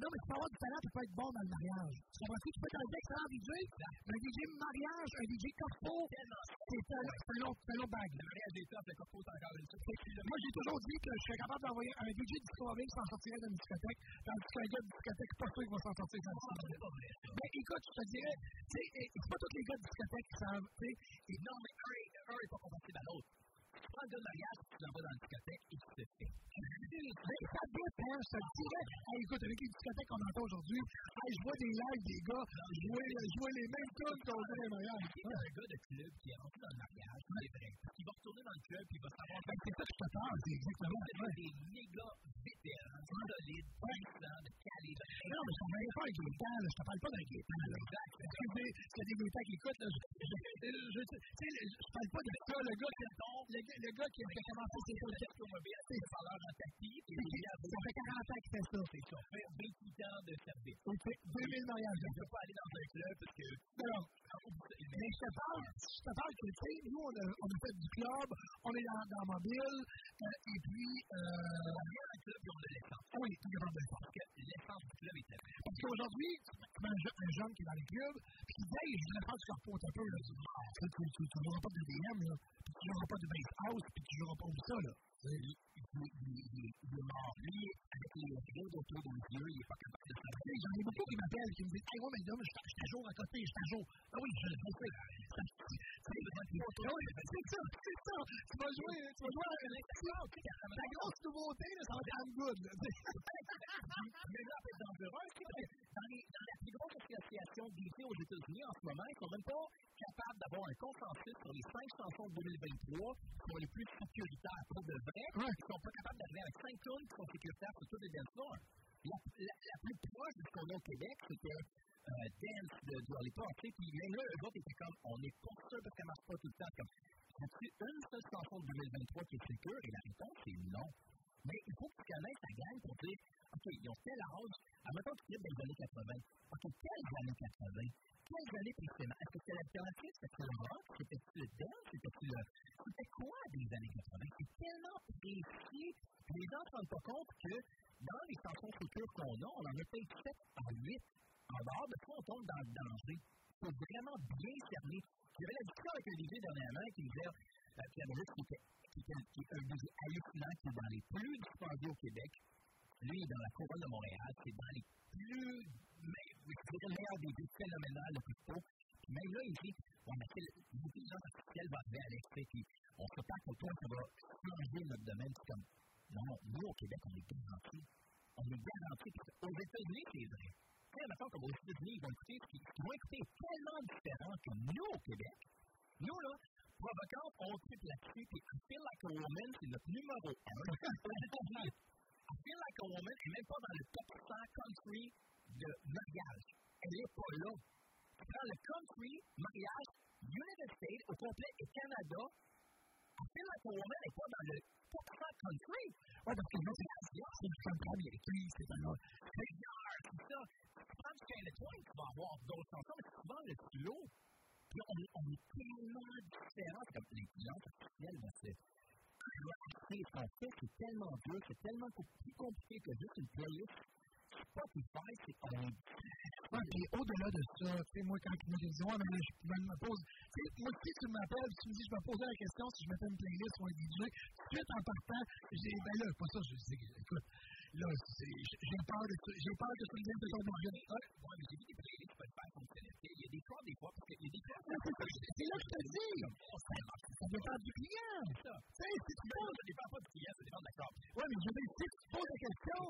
non, mais tu peux avoir du talent, tu peux pas être bon dans le mariage. Tu comprends? Tu peux être un excellent DJ, un DJ mariage, un DJ corpo, c'est un, long bague. Le mariage des tops, le corpo, encore une. Moi, j'ai toujours dit que je serais capable d'envoyer un DJ Disco Mobile s'en sortirait d'une discothèque, tandis qu'un gars de discothèque, pas sûr qu'il va s'en sortir sans discothèque. Mais écoute, je te dirais, et- c'est pas tous les gars de discothèque qui savent, tu sais, Non, mais un est- un est pas compatible à l'autre. Prends le gars de mariage, tu l'envoies dans la discothèque et tu te fais. Mais ça dépend, je te dirais. Hey, écoute, avec les discothèques qu'on entend aujourd'hui, hey, je vois des lives des gars jouer, jouer les mêmes tunes qu'on fait les mariages. Il y a un gars de club qui est rentré dans le mariage, c'est vrai. Il va retourner dans le club, puis il va savoir Ben, c'est ça que je te parle, c'est exactement. C'est des méga vétérans, solides, puissants, de qualité. Non, mais je ne parle pas avec les temps, je te parle pas avec les temps. Exact. C'est des militants qui écoutent. Je, je parle pas de ça, le gars qui, le, gars- le gars qui a commencé ses choses. automobile, c'est des valeurs en et Ça fait 40 ans qu'il fait ça. des chauffeurs 28 ans de service. Il fait 2000 mariages. Je ne peux pas aller dans un club parce que Non, mais je te parle, je te parle que, tu sais, nous, on a, on a fait du club, on est dans, dans mobile, euh, et puis, euh, on vient d'un club et on a l'essence. ah oui, tout capable de le faire. Parce que l'essence du club est telle. Parce qu'aujourd'hui, un, un jeune qui est dans les clubs, puis qui dit, hey, je voudrais faire du corpo un peu, là. Tu Ah, tu joueras pas de DM, là. Puis tu joueras pas de bass house, puis tu joueras pas de ça, là. Mort. Lui, avec les rides autour des yeux, il n'est pas capable de sais, J'en ai beaucoup qui m'appellent, qui me disent, hey, ouais, mais je suis à jour à côté, je suis à. Ah oui, je le sais. Ça- c'est- Ah ça, c'est ça. Tu vas jouer, tu vas jouer à l'élection. La grosse nouveauté, ça va être good. Mais là, c'est dangereux, dans, les, dans la plus grosse association DJ aux États-Unis en ce moment, ils sont même pas capables d'avoir un consensus sur les cinq chansons de 2023 qui sont les plus sécuritaires pour de vrai. Ils sont pas capables d'arriver avec cinq tunes qui sont sécuritaires pour tous les dance floors. La, la, la plus proche de ce qu'on a au Québec, c'était euh, Dance de Dua Lipa, puis même là, eux autres étaient comme, on n'est pas sûr parce qu'elle marche pas tout le temps. Comme, as-tu une seule chanson de 2023 qui est sécure? Et la réponse est non. Mais il faut que tu connaisses ta gang pour dire, OK, ils ont tel âge, admettons que tu dans les années 80. OK, quelles années 80? Quelles années précisément? Est-ce que c'était l'alternative? C'était le rock? C'était-tu le dance? C'était-tu le... C'était quoi des années 80? C'est tellement précis. Les gens ne se rendent pas compte que dans les chansons futures qu'on a, on en a peut-être 7 à 8. En dehors de ça, on tombe dans le danger. Il faut vraiment bien cerner. J'avais la discussion avec un DJ dernièrement qui disait, euh, qui avait juste qui était, qui est un DJ hallucinant, qui est dans les plus dispendieux au Québec. Lui, est dans la couronne de Montréal, c'est dans les plus, mais, je dirais, le meilleur des deux phénoménal le plus tôt. Puis même là, il dit, on a fait l'intelligence artificielle va arriver à l'extrait, puis on se pas que toi, ça va changer notre domaine. C'est comme, non, nous, au Québec, on est garantis. On est garantis. Puis Aux États-Unis, c'est vrai. Tu sais, comme aux États-Unis, ils vont écouter ce qui- ce qu'ils vont écouter tellement différent que nous, au Québec. Nous, là, provocant, on tripe là-dessus, puis I Feel Like a Woman, c'est notre numéro 1. I Feel Like a Woman n'est même pas dans le top 100 country de mariage. Elle n'est pas là. Prends le country, mariage, United States au complet et Canada, I Feel Like a Woman n'est pas dans le top 100 country. Ouais, parce que là, c'est c'est du country américain, c'est un autre. C'est ça. Tu prends du Canada Twain, tu vas avoir d'autres chansons, mais souvent le stylo. Puis on, on est tellement différents. C'est comme l'intelligence artificielle va se crasser son fait. C'est tellement dur, c'est tellement plus compliqué que juste une playlist. C'est on est Ouais, puis au-delà de ça, tu sais, moi, quand tu me dis, ouais, mais je me, pose, sais, moi, si tu m'appelles, tu me dis, je me posais la question si je mettais une playlist ou un DJ, tout de suite en partant, j'ai, ben là, pas ça, je dis, écoute, là, c'est, j'ai peur de, j'ai peur que tu me que ton budget. Ouais, Ouais, mais j'ai vu des playlists qui peuvent faire fonctionner. Il y a des fois, des fois, parce qu'il y a des fois. c'est ça, c'est là que je te dis. Ça ça dépend du client. Ça. Tu sais, si tu poses... Ça dépend pas du client, ça dépend de la corde. Ouais, mais je veux dire, si tu poses la question,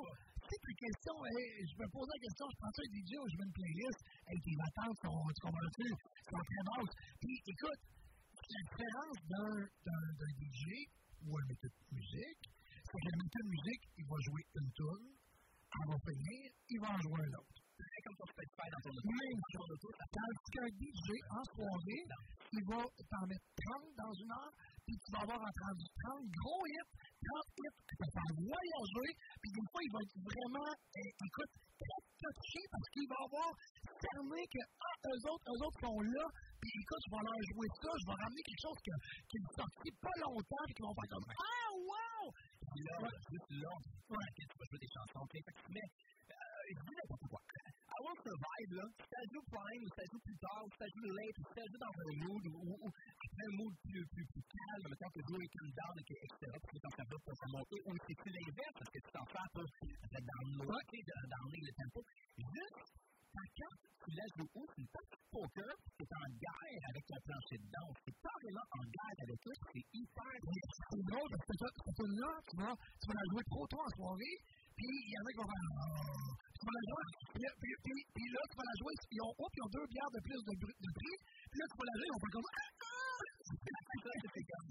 si tes questions, hey, je me pose la question, je prends ça un DJ ou je mets une playlist, hey, tes attentes sont, tu comprends-tu, sont très basses. Puis, écoute, la différence d'un, DJ ou un méthode de musique, que le de musique, il va jouer une tune, elle va finir, il va en jouer un autre. C'est comme ton Spotify dans ton Même chose. Tandis qu'un DJ en soirée, il va t'en mettre 30 dans une heure, puis tu vas avoir entendu 30 gros hits, 30 hits qui te faire voyager, puis des fois, il va être vraiment, euh, écoute, très touché parce qu'il va avoir cerné que, ah, eux autres, eux autres sont là, puis écoute, je vais leur jouer ça, je vais ramener quelque chose que, qui est sorti pas longtemps, puis qu'ils vont faire comme, ah, wow! Là, juste là, vas jouer des chansons, que euh, je dis n'importe quoi. I Want Survive, là, si ça joue prime, ou ça joue plus tard, ou ça joue late, ou ça joue dans un mood, ou, un mood plus, plus, plus calme, que jouer comme etc., puis quand ça se monter, ou c'est l'inverse, parce que tu t'en fais pour être dans le downler le tempo. Juste, ta carte, tu la joues où? C'est une partie de poker, c'est en guerre avec ton plancher de danse. C'est carrément en guerre avec eux, c'est hyper C'est drôle parce que cette tune-là, tu vas, tu vas la jouer trop tôt en soirée, puis il y en a qui vont faire Ah. Tu vas la jouer, puis, là, tu vas la jouer, ils ont, ils ont deux bières de plus de, prix, puis là, tu vas la jouer, ils vont faire comme Ah! ça, c'est comme.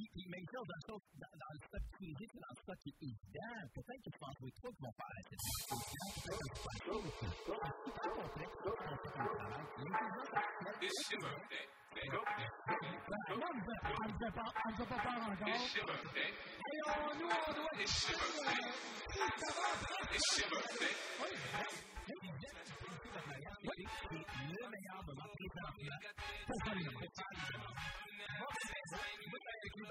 Puis, puis même chose, dans, dans, dans le stock privé, c'est dans le stock qui est évident. Peut-être que tu vas en trouver trois qui vont faire C'est super c'est le meilleur moment présentement pour faire les demandes. Moi, avec lui,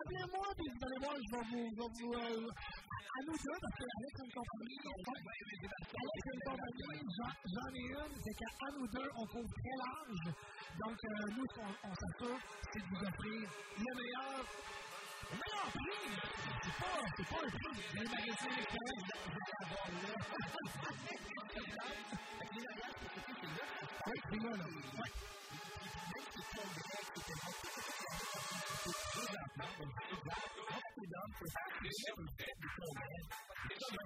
Appelez-moi, puis vous allez voir, je vais vous. Je vais vous euh, à nous deux, parce que Alex a une compagnie. Alex a une compagnie, j'en ai une, c'est qu'à nous deux, on couvre très large. Donc, euh, nous, on s'assure, c'est de vous offrir le meilleur. Le meilleur prix! C'est pas, c'est pas un prix. Les magasins d'expérience, vous allez on,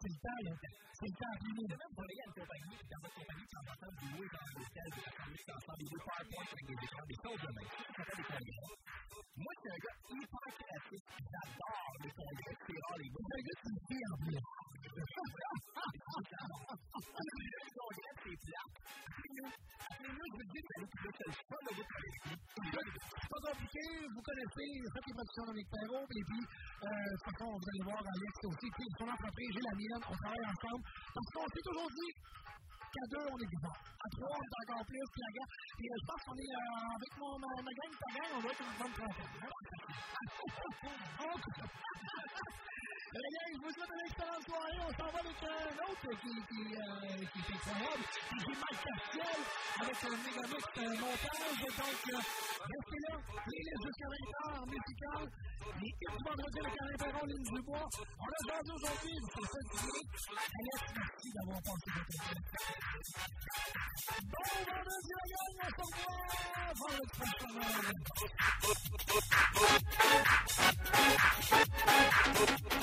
c'est le. C'est le vous connaissez, faites et puis, euh, de toute façon, vous allez voir Alex aussi, puis son entreprise, j'ai la mienne, on travaille ensemble, parce qu'on s'est toujours dit qu'à deux, on est vivant. À trois, on est encore plus, puis la gang. Et euh, je pense qu'on est, euh, avec mon, ma, ma gang, ta gang, on va être une bonne trentaine. les gars, je vous souhaite une excellente soirée. On s'en va avec un autre qui, qui, euh, qui est incroyable. C'est Mike Castiel avec un mégamix euh, montage. Donc, euh, restez là. Playlist jusqu'à 20h musical. Les hits du vendredi avec Alain Perron, Ligne du Bois. On a aujourd'hui aujourd'hui. C'est ça qui est. Alex, merci d'avoir passé votre. Bon vendredi, la gang. On se revoit vendredi prochain.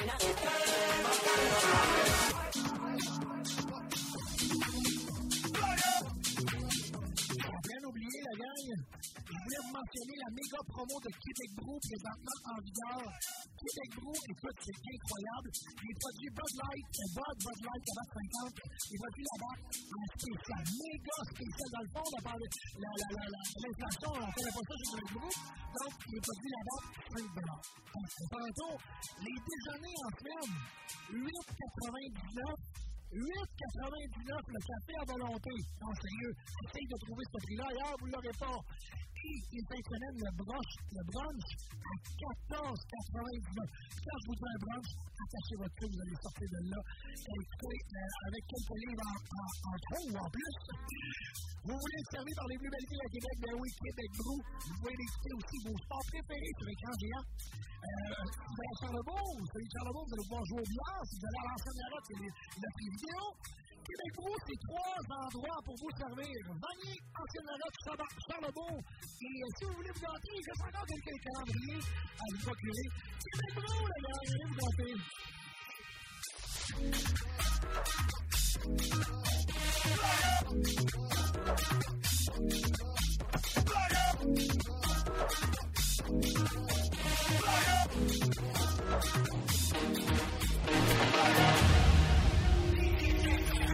Bien mentionner la méga promo de Québec Brou présentement en vigueur. Québec Brou, écoute, c'est incroyable. Les produits Bud Light, Bud, Bud Light, à 50, les produits là-bas en spécial, méga spécial. Dans le fond, on a parlé de l'inflation, on connaît pas ça chez Québec Brou. Donc, les produits là-bas, 5 dollars. Tantôt, les déjeuners en semaine, 8,99 8,99 le café à volonté. Non, sérieux, essaye de trouver ce prix-là. Ailleurs, vous ne l'aurez pas. Et les fins de le brunch, le brunch à 14,99. Quand je vous dis un brunch, attachez votre cul, vous allez sortir de là. Écoutez, euh, avec quelques livres en, en, en trop ou en plus. Vous voulez être servi par les plus belles villes à Québec? Ben oui, Québec Brou. Vous pouvez écouter aussi vos sports préférés sur écran géant. Euh, vous allez à Charlebourg, de Charlebourg, vous allez pouvoir jouer au billard. Si vous allez à l'ancienne Marotte, c'est prix vidéo. Québec Brou, c'est trois endroits pour vous servir. Et euh, si vous voulez vous gâter, il reste encore quelques calendriers à vous procurer. Québec Brou, les gars, allez vous gâter.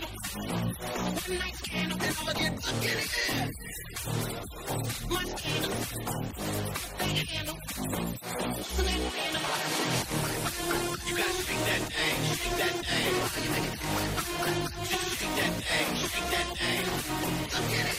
One night candle, and I'ma get stuck in it. Much candle. Big candle. Slim candle. You gotta shake that thing, shake that thing. Just shake that thing, shake that thing. Look at it.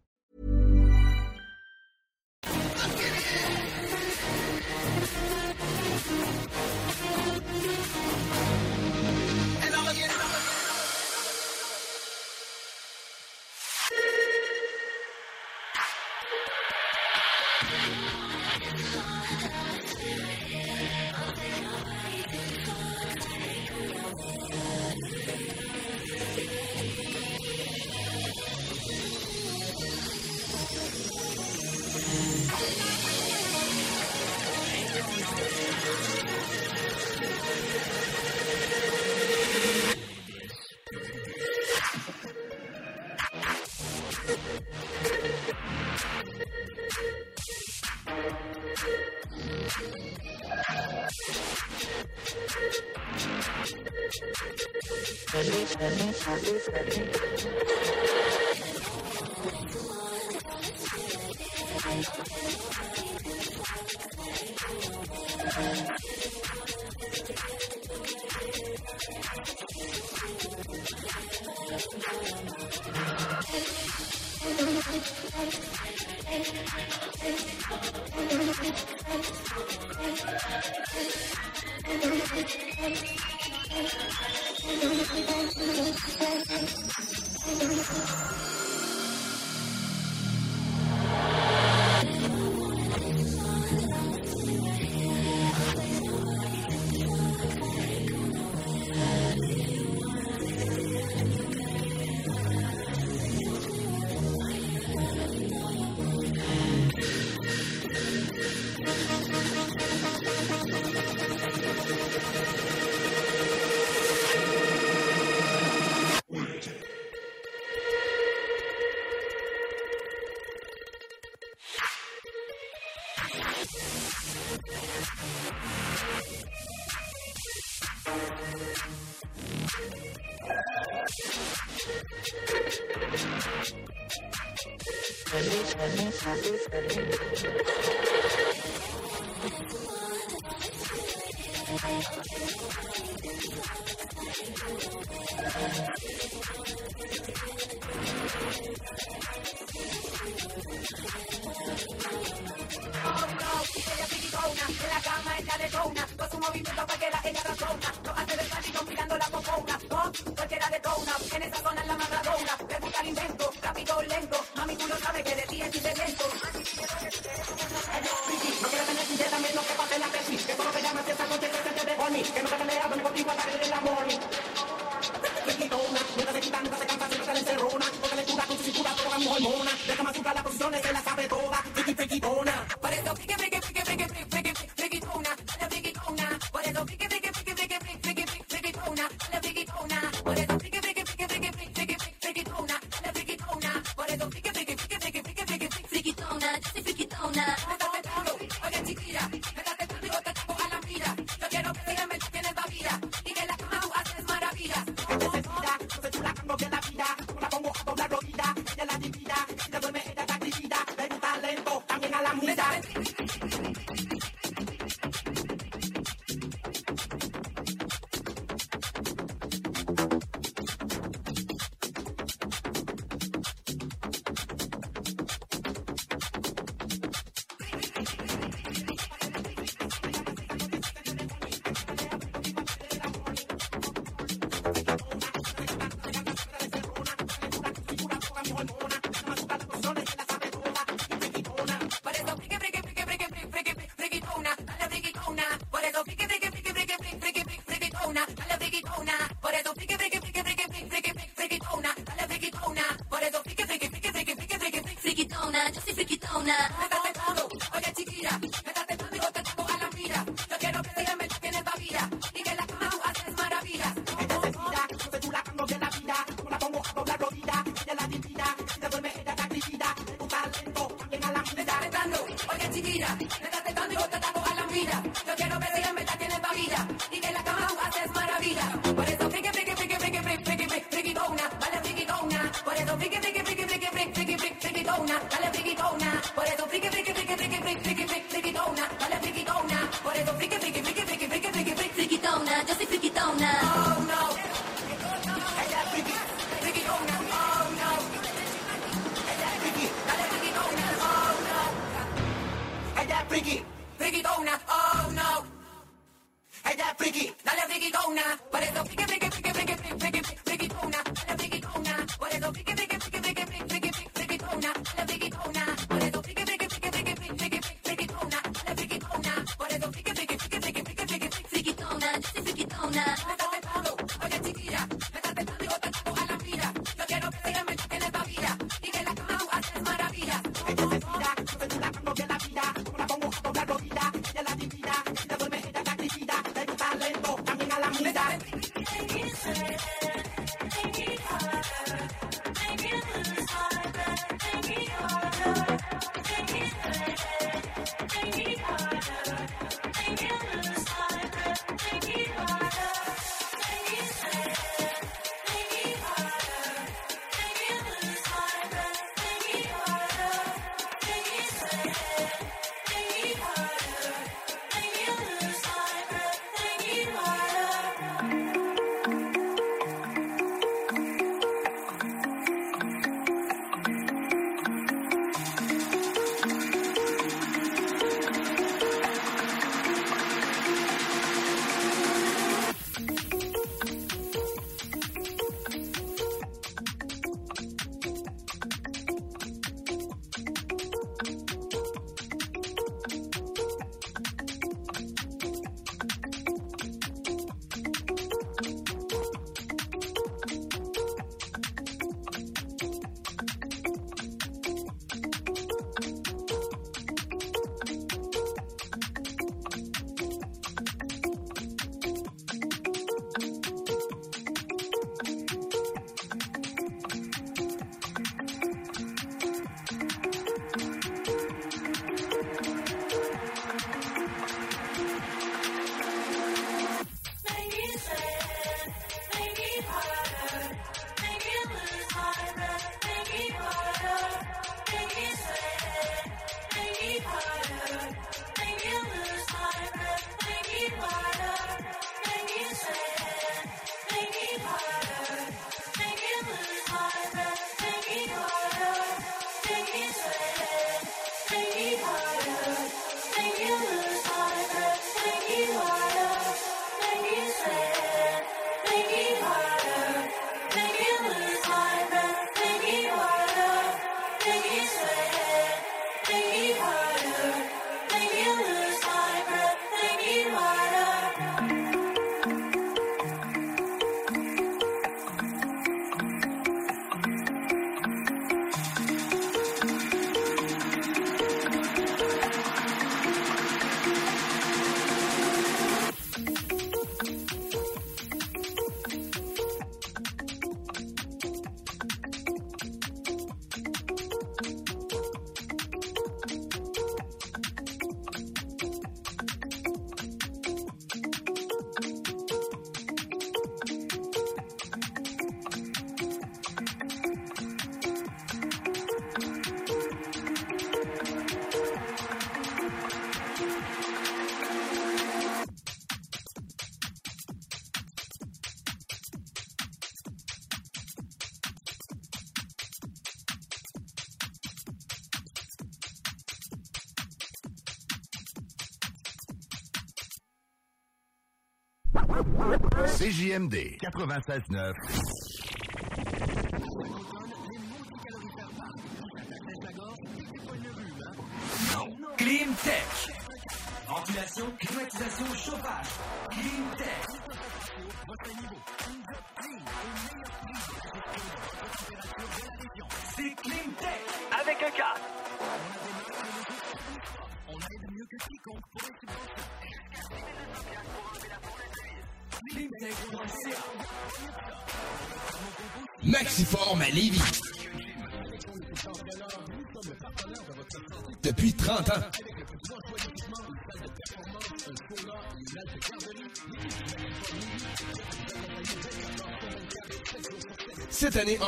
BJMD 96-9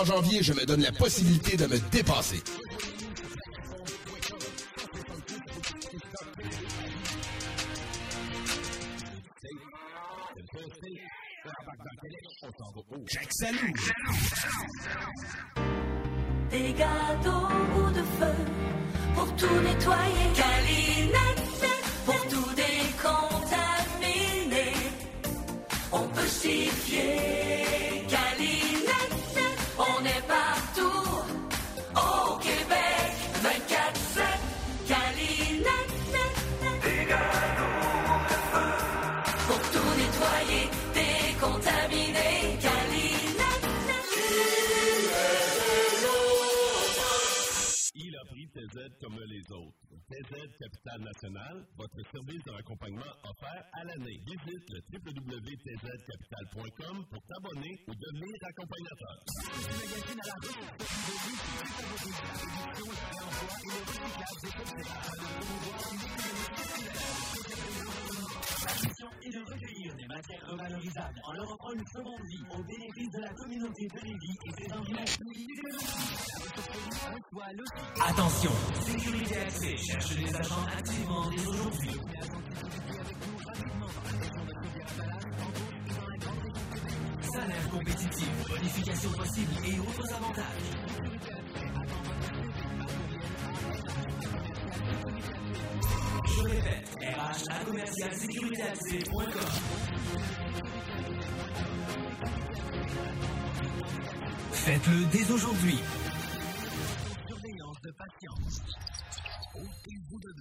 en janvier, je me donne la possibilité de me dépasser. Attention, Sécurité Accès cherche des agents activement dès aujourd'hui. Salaire compétitif, bonification possible et autres avantages. Je répète, RH commercial sécurité Faites-le dès aujourd'hui. Surveillance de patience. Ôtez-vous de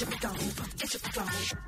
your go, get your go.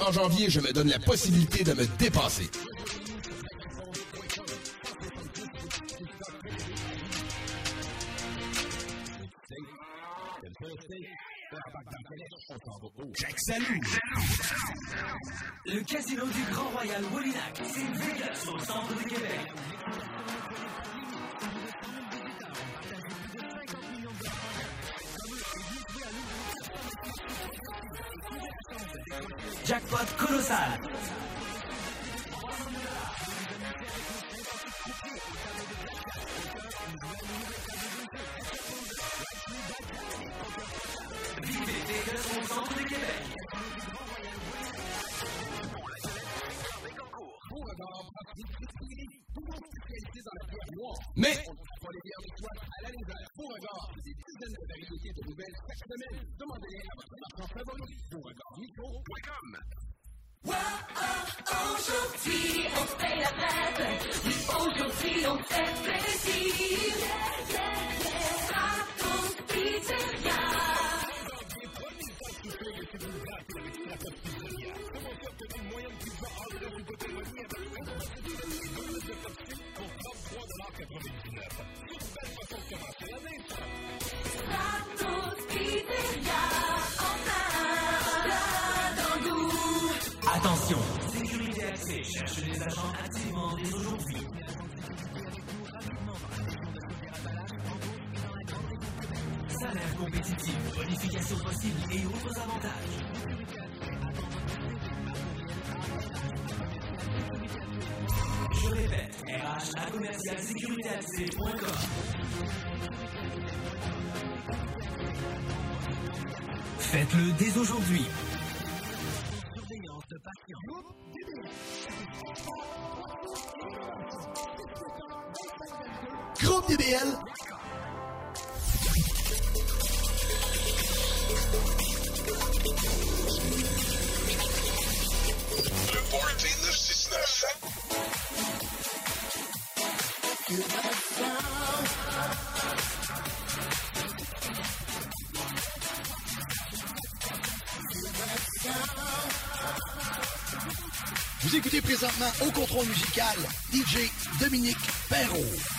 en janvier, je me donne la possibilité de me dépasser. Écoutez présentement au contrôle musical DJ Dominique Perrault.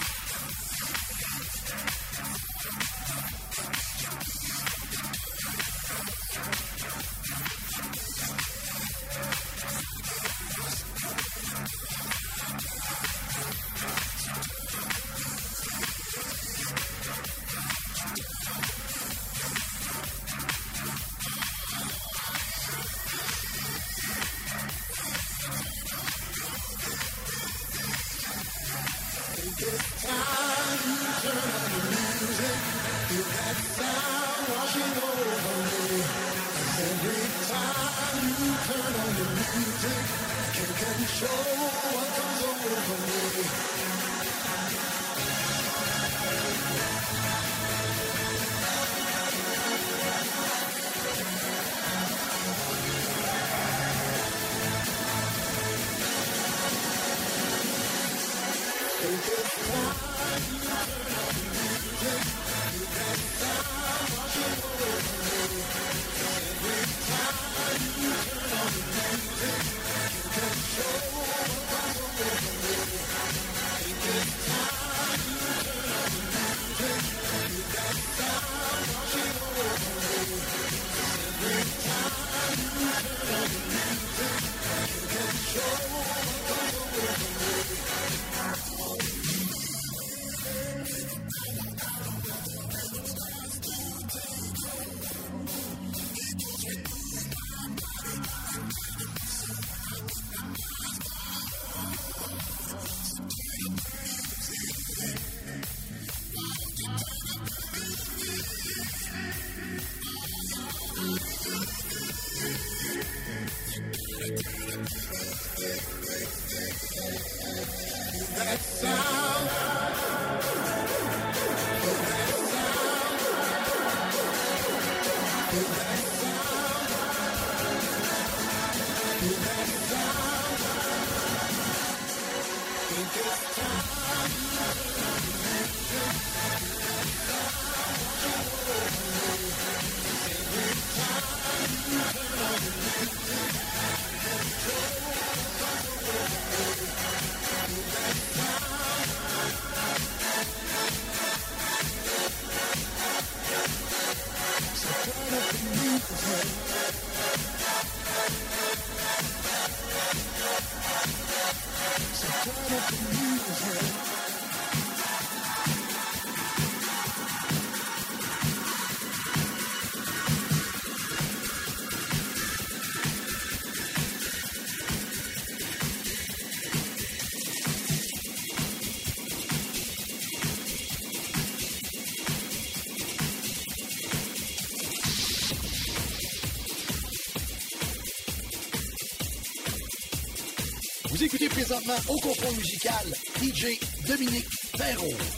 Présentement au contrôle musical DJ Dominique Perrault.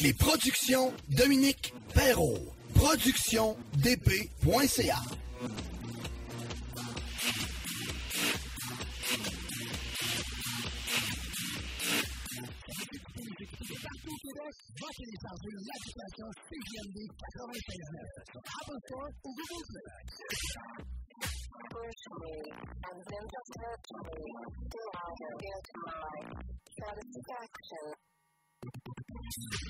les productions Dominique Perrault. Productiondp.ca va télécharger you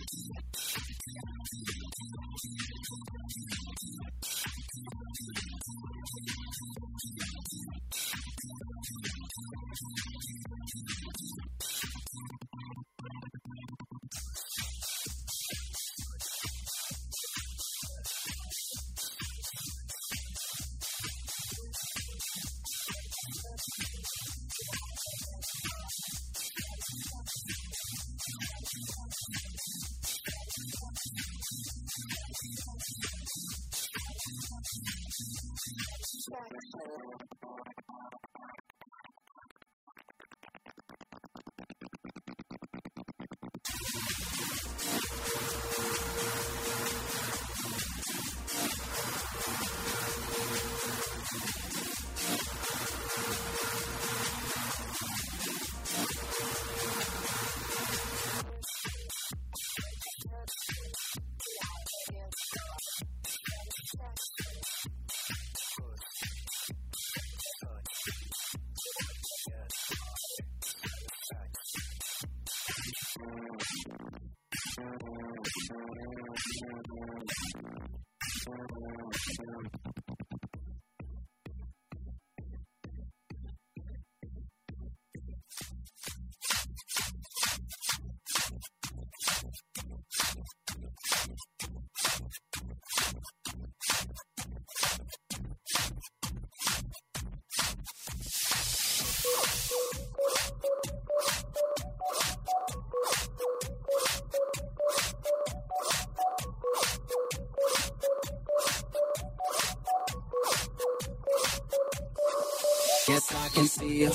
Guess I can see her.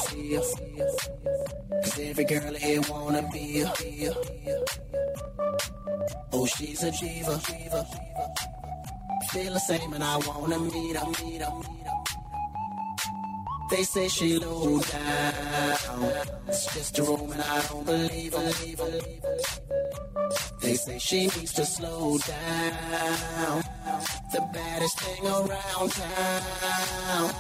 Cause every girl here wanna be her. Oh, she's a diva. Feel the same and I wanna meet her. They say she low down. It's just a room and I don't believe her. They say she needs to slow down. The baddest thing around town.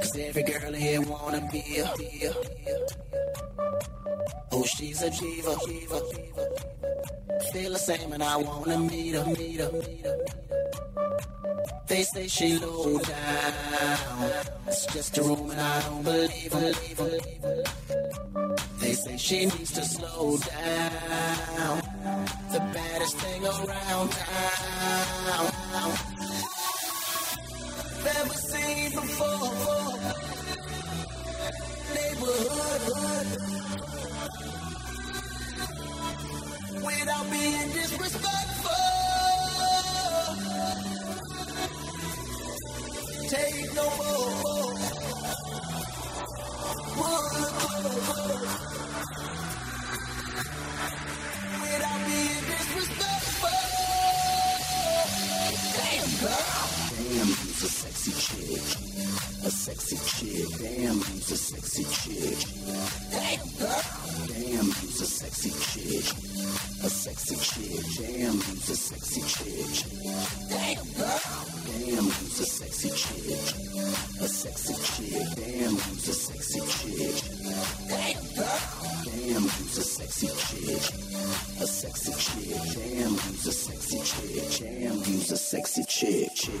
Cause every girl here wanna be her. Oh, she's a diva. Feel the same and I wanna meet her. They say she low down. It's just a room and I don't believe believe her. They say she needs to slow down. The baddest thing around town. Never seen before. Neighborhood. Without being disrespectful. Take no more. Without being disrespectful. Damn, girl. A sexy chick. Damn, who's a sexy chick? Damn, who's a sexy chick? A sexy chick. Damn, who's a sexy chick? Damn, who's a sexy chick? A sexy chick. Damn, who's a sexy chick? Damn, who's a sexy chick? A sexy chick. Damn, who's a sexy chick? Damn, who's a sexy chick? chick.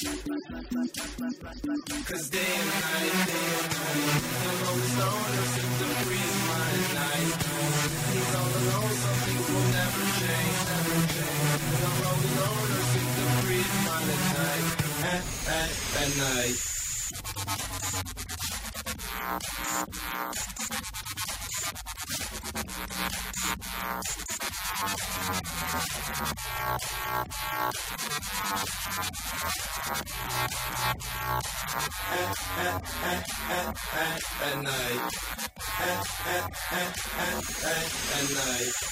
Cause day and night, day and night, the lonely loner seems to breathe my night. He's all alone, some things will never change, never change. The lonely loner seems to breathe my night, at, at, at night. At, at night. At.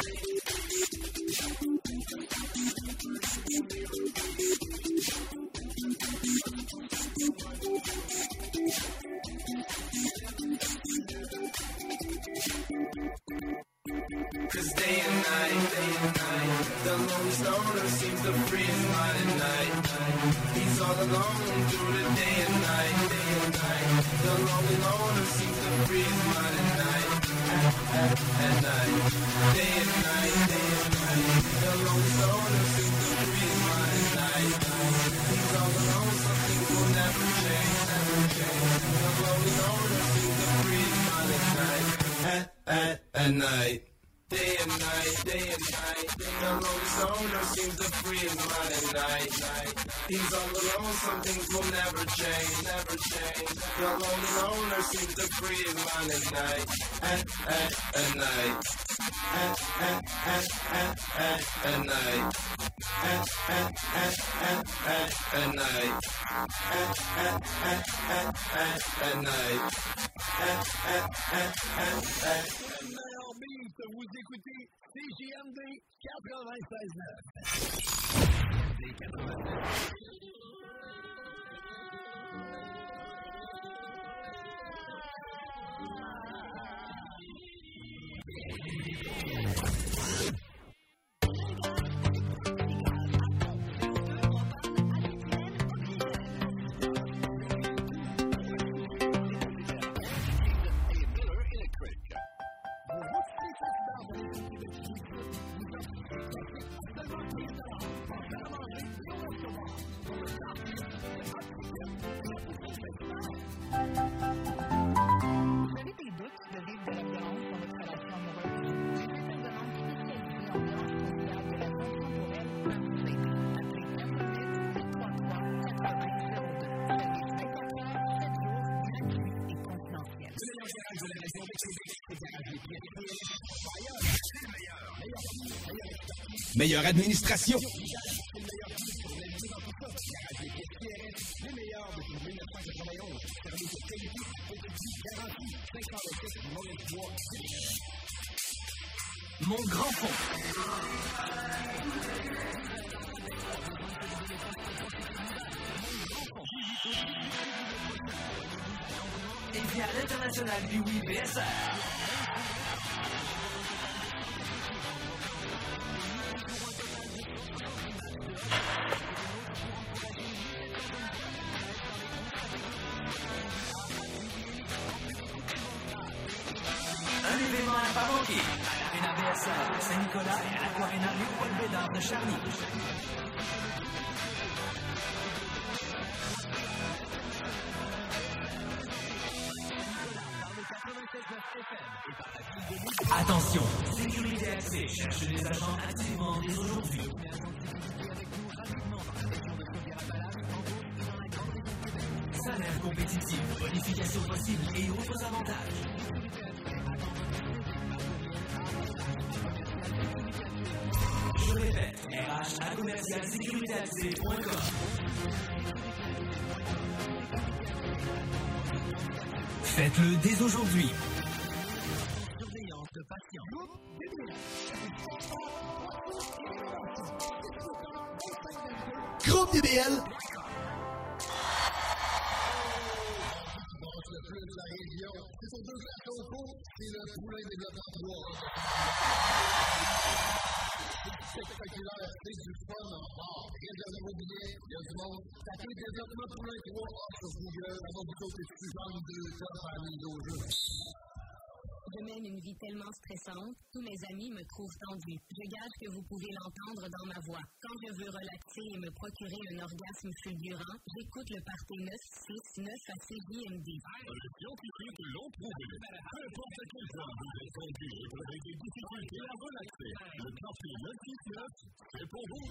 Thank you. Alone through the day and night, day and night. The lonely loner seems to breeze mine at night, at, at, at night. Day and night, day and night. The lonely loner seems to breeze mine at night. He's all alone, some things will never change, never change. The lonely loner seems to breeze mine at night, at, at, at night. Day and night, day and night. The lonely loner seems to free his mind at night. He's all alone, some things will never change, never change. The lonely loner seems to free his mind at night, at, at, at night. At, at, at, at, at, at night. At, at, at, at, at, at night. At, at, at, at, at, at night. At, at, at, at, at, vous écoutez CJMD 96.9. Vous Meilleure administration. À BSR de Saint-Nicolas et à l'Aquarena Léopold Bédard de Charny. Attention, Sécurité Accès cherche des agents activement dès aujourd'hui. Salaire compétitif, bonification possible et autres avantages. À commercial. Faites-le dès aujourd'hui. Surveillance de patients. Groupe DBL. le plus de la région. C'est son deux places au fond, c'est le poulain développement 3. Spectaculaire, c'est du fun en bord. Réservez vos billets, il y a du monde. Tapez développement poulain 3 sur Google. Avant vous autres, c'est suivant deux top à mise au jeu. Je mène une vie tellement stressante, tous mes amis me trouvent tendue. Je gage que vous pouvez l'entendre dans ma voix. Quand je veux relaxer et me procurer un orgasme fulgurant, j'écoute le party 969 à CJMD. Le 969, c'est pour vous.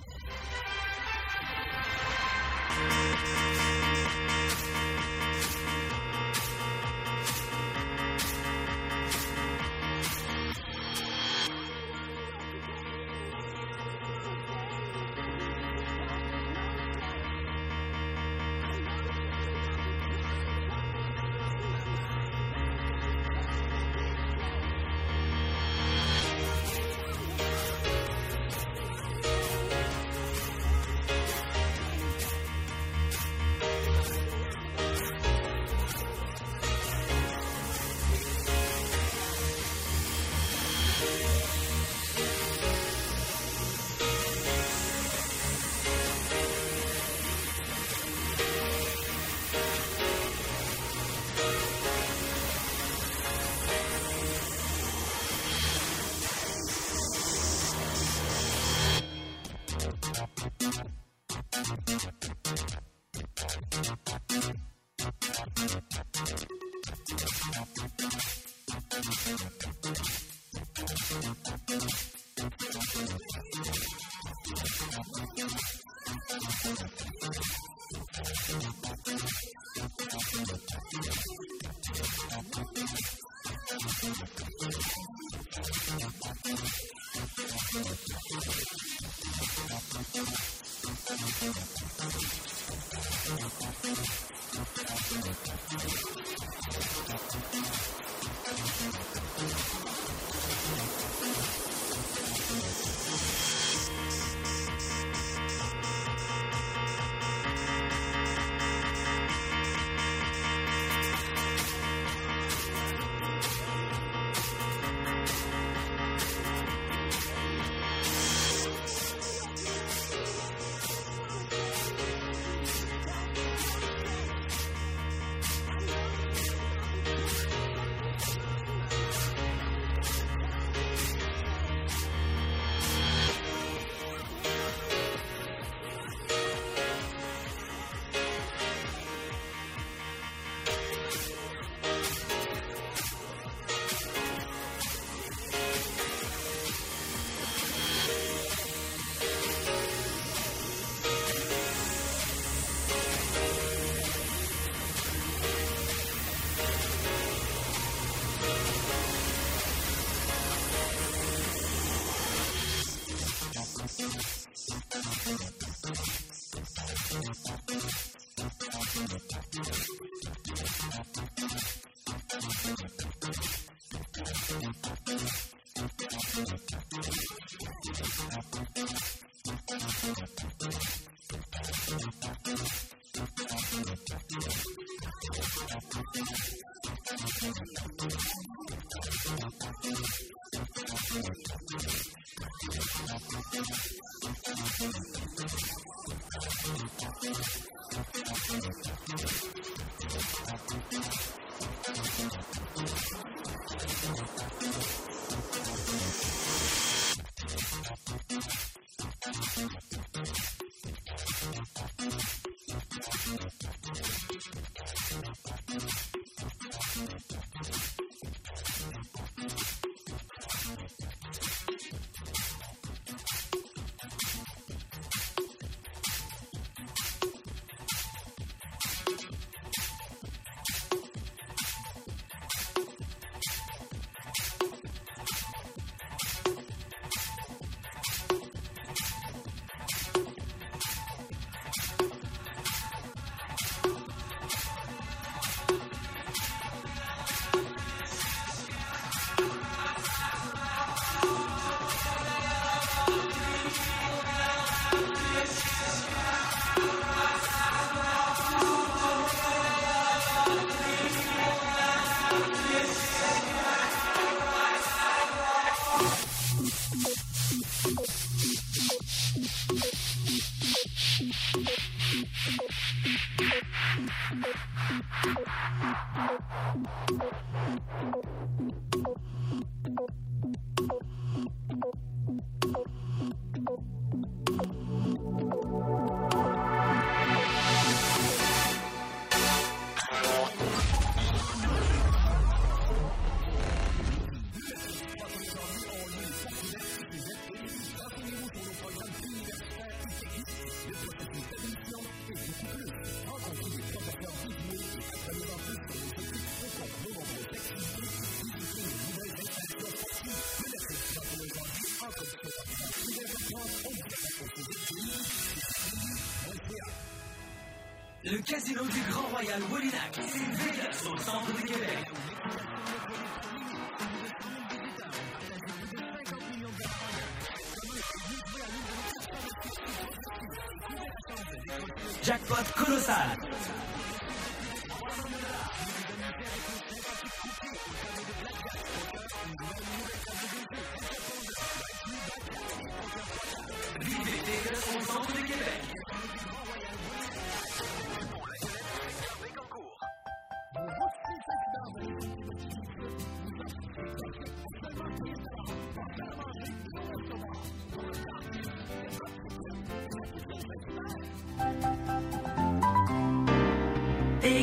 du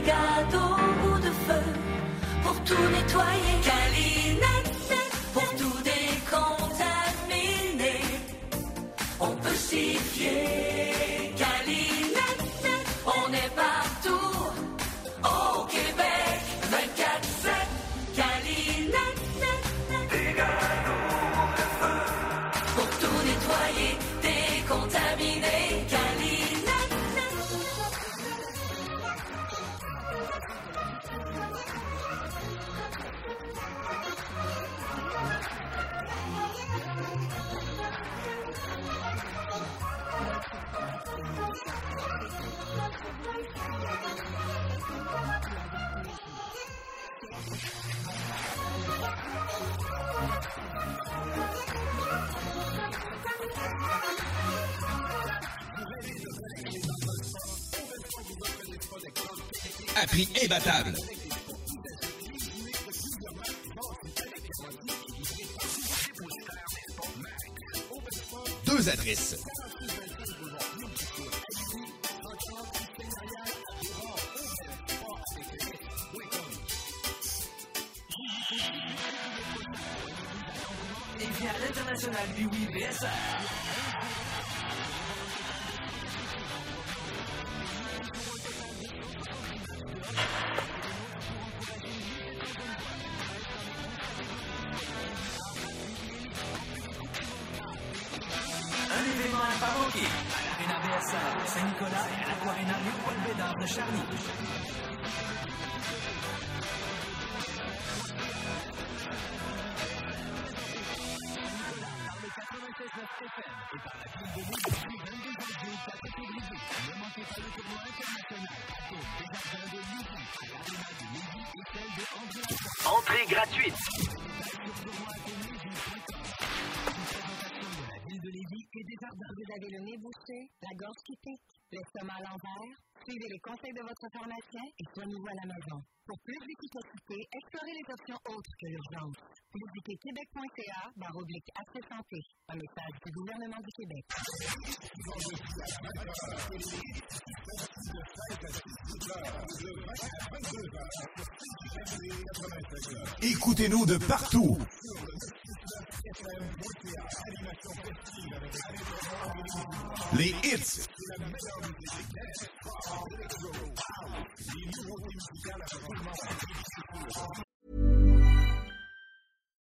gâteaux ou de feu pour tout nettoyer. Calinette, pour tout décontaminer, on peut s'y fier. À prix imbattable. Deux adresses. Et via l'international Biwi BSR. La Suivez les conseils de votre pharmacien et soignez-vous à la maison. Pour plus d'efficacité, explorez les options autres que l'urgence. Visitez québec.ca barre oblique accès santé. Un message du gouvernement du Québec. Écoutez-nous de partout. Les hits. Wow.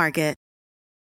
Market.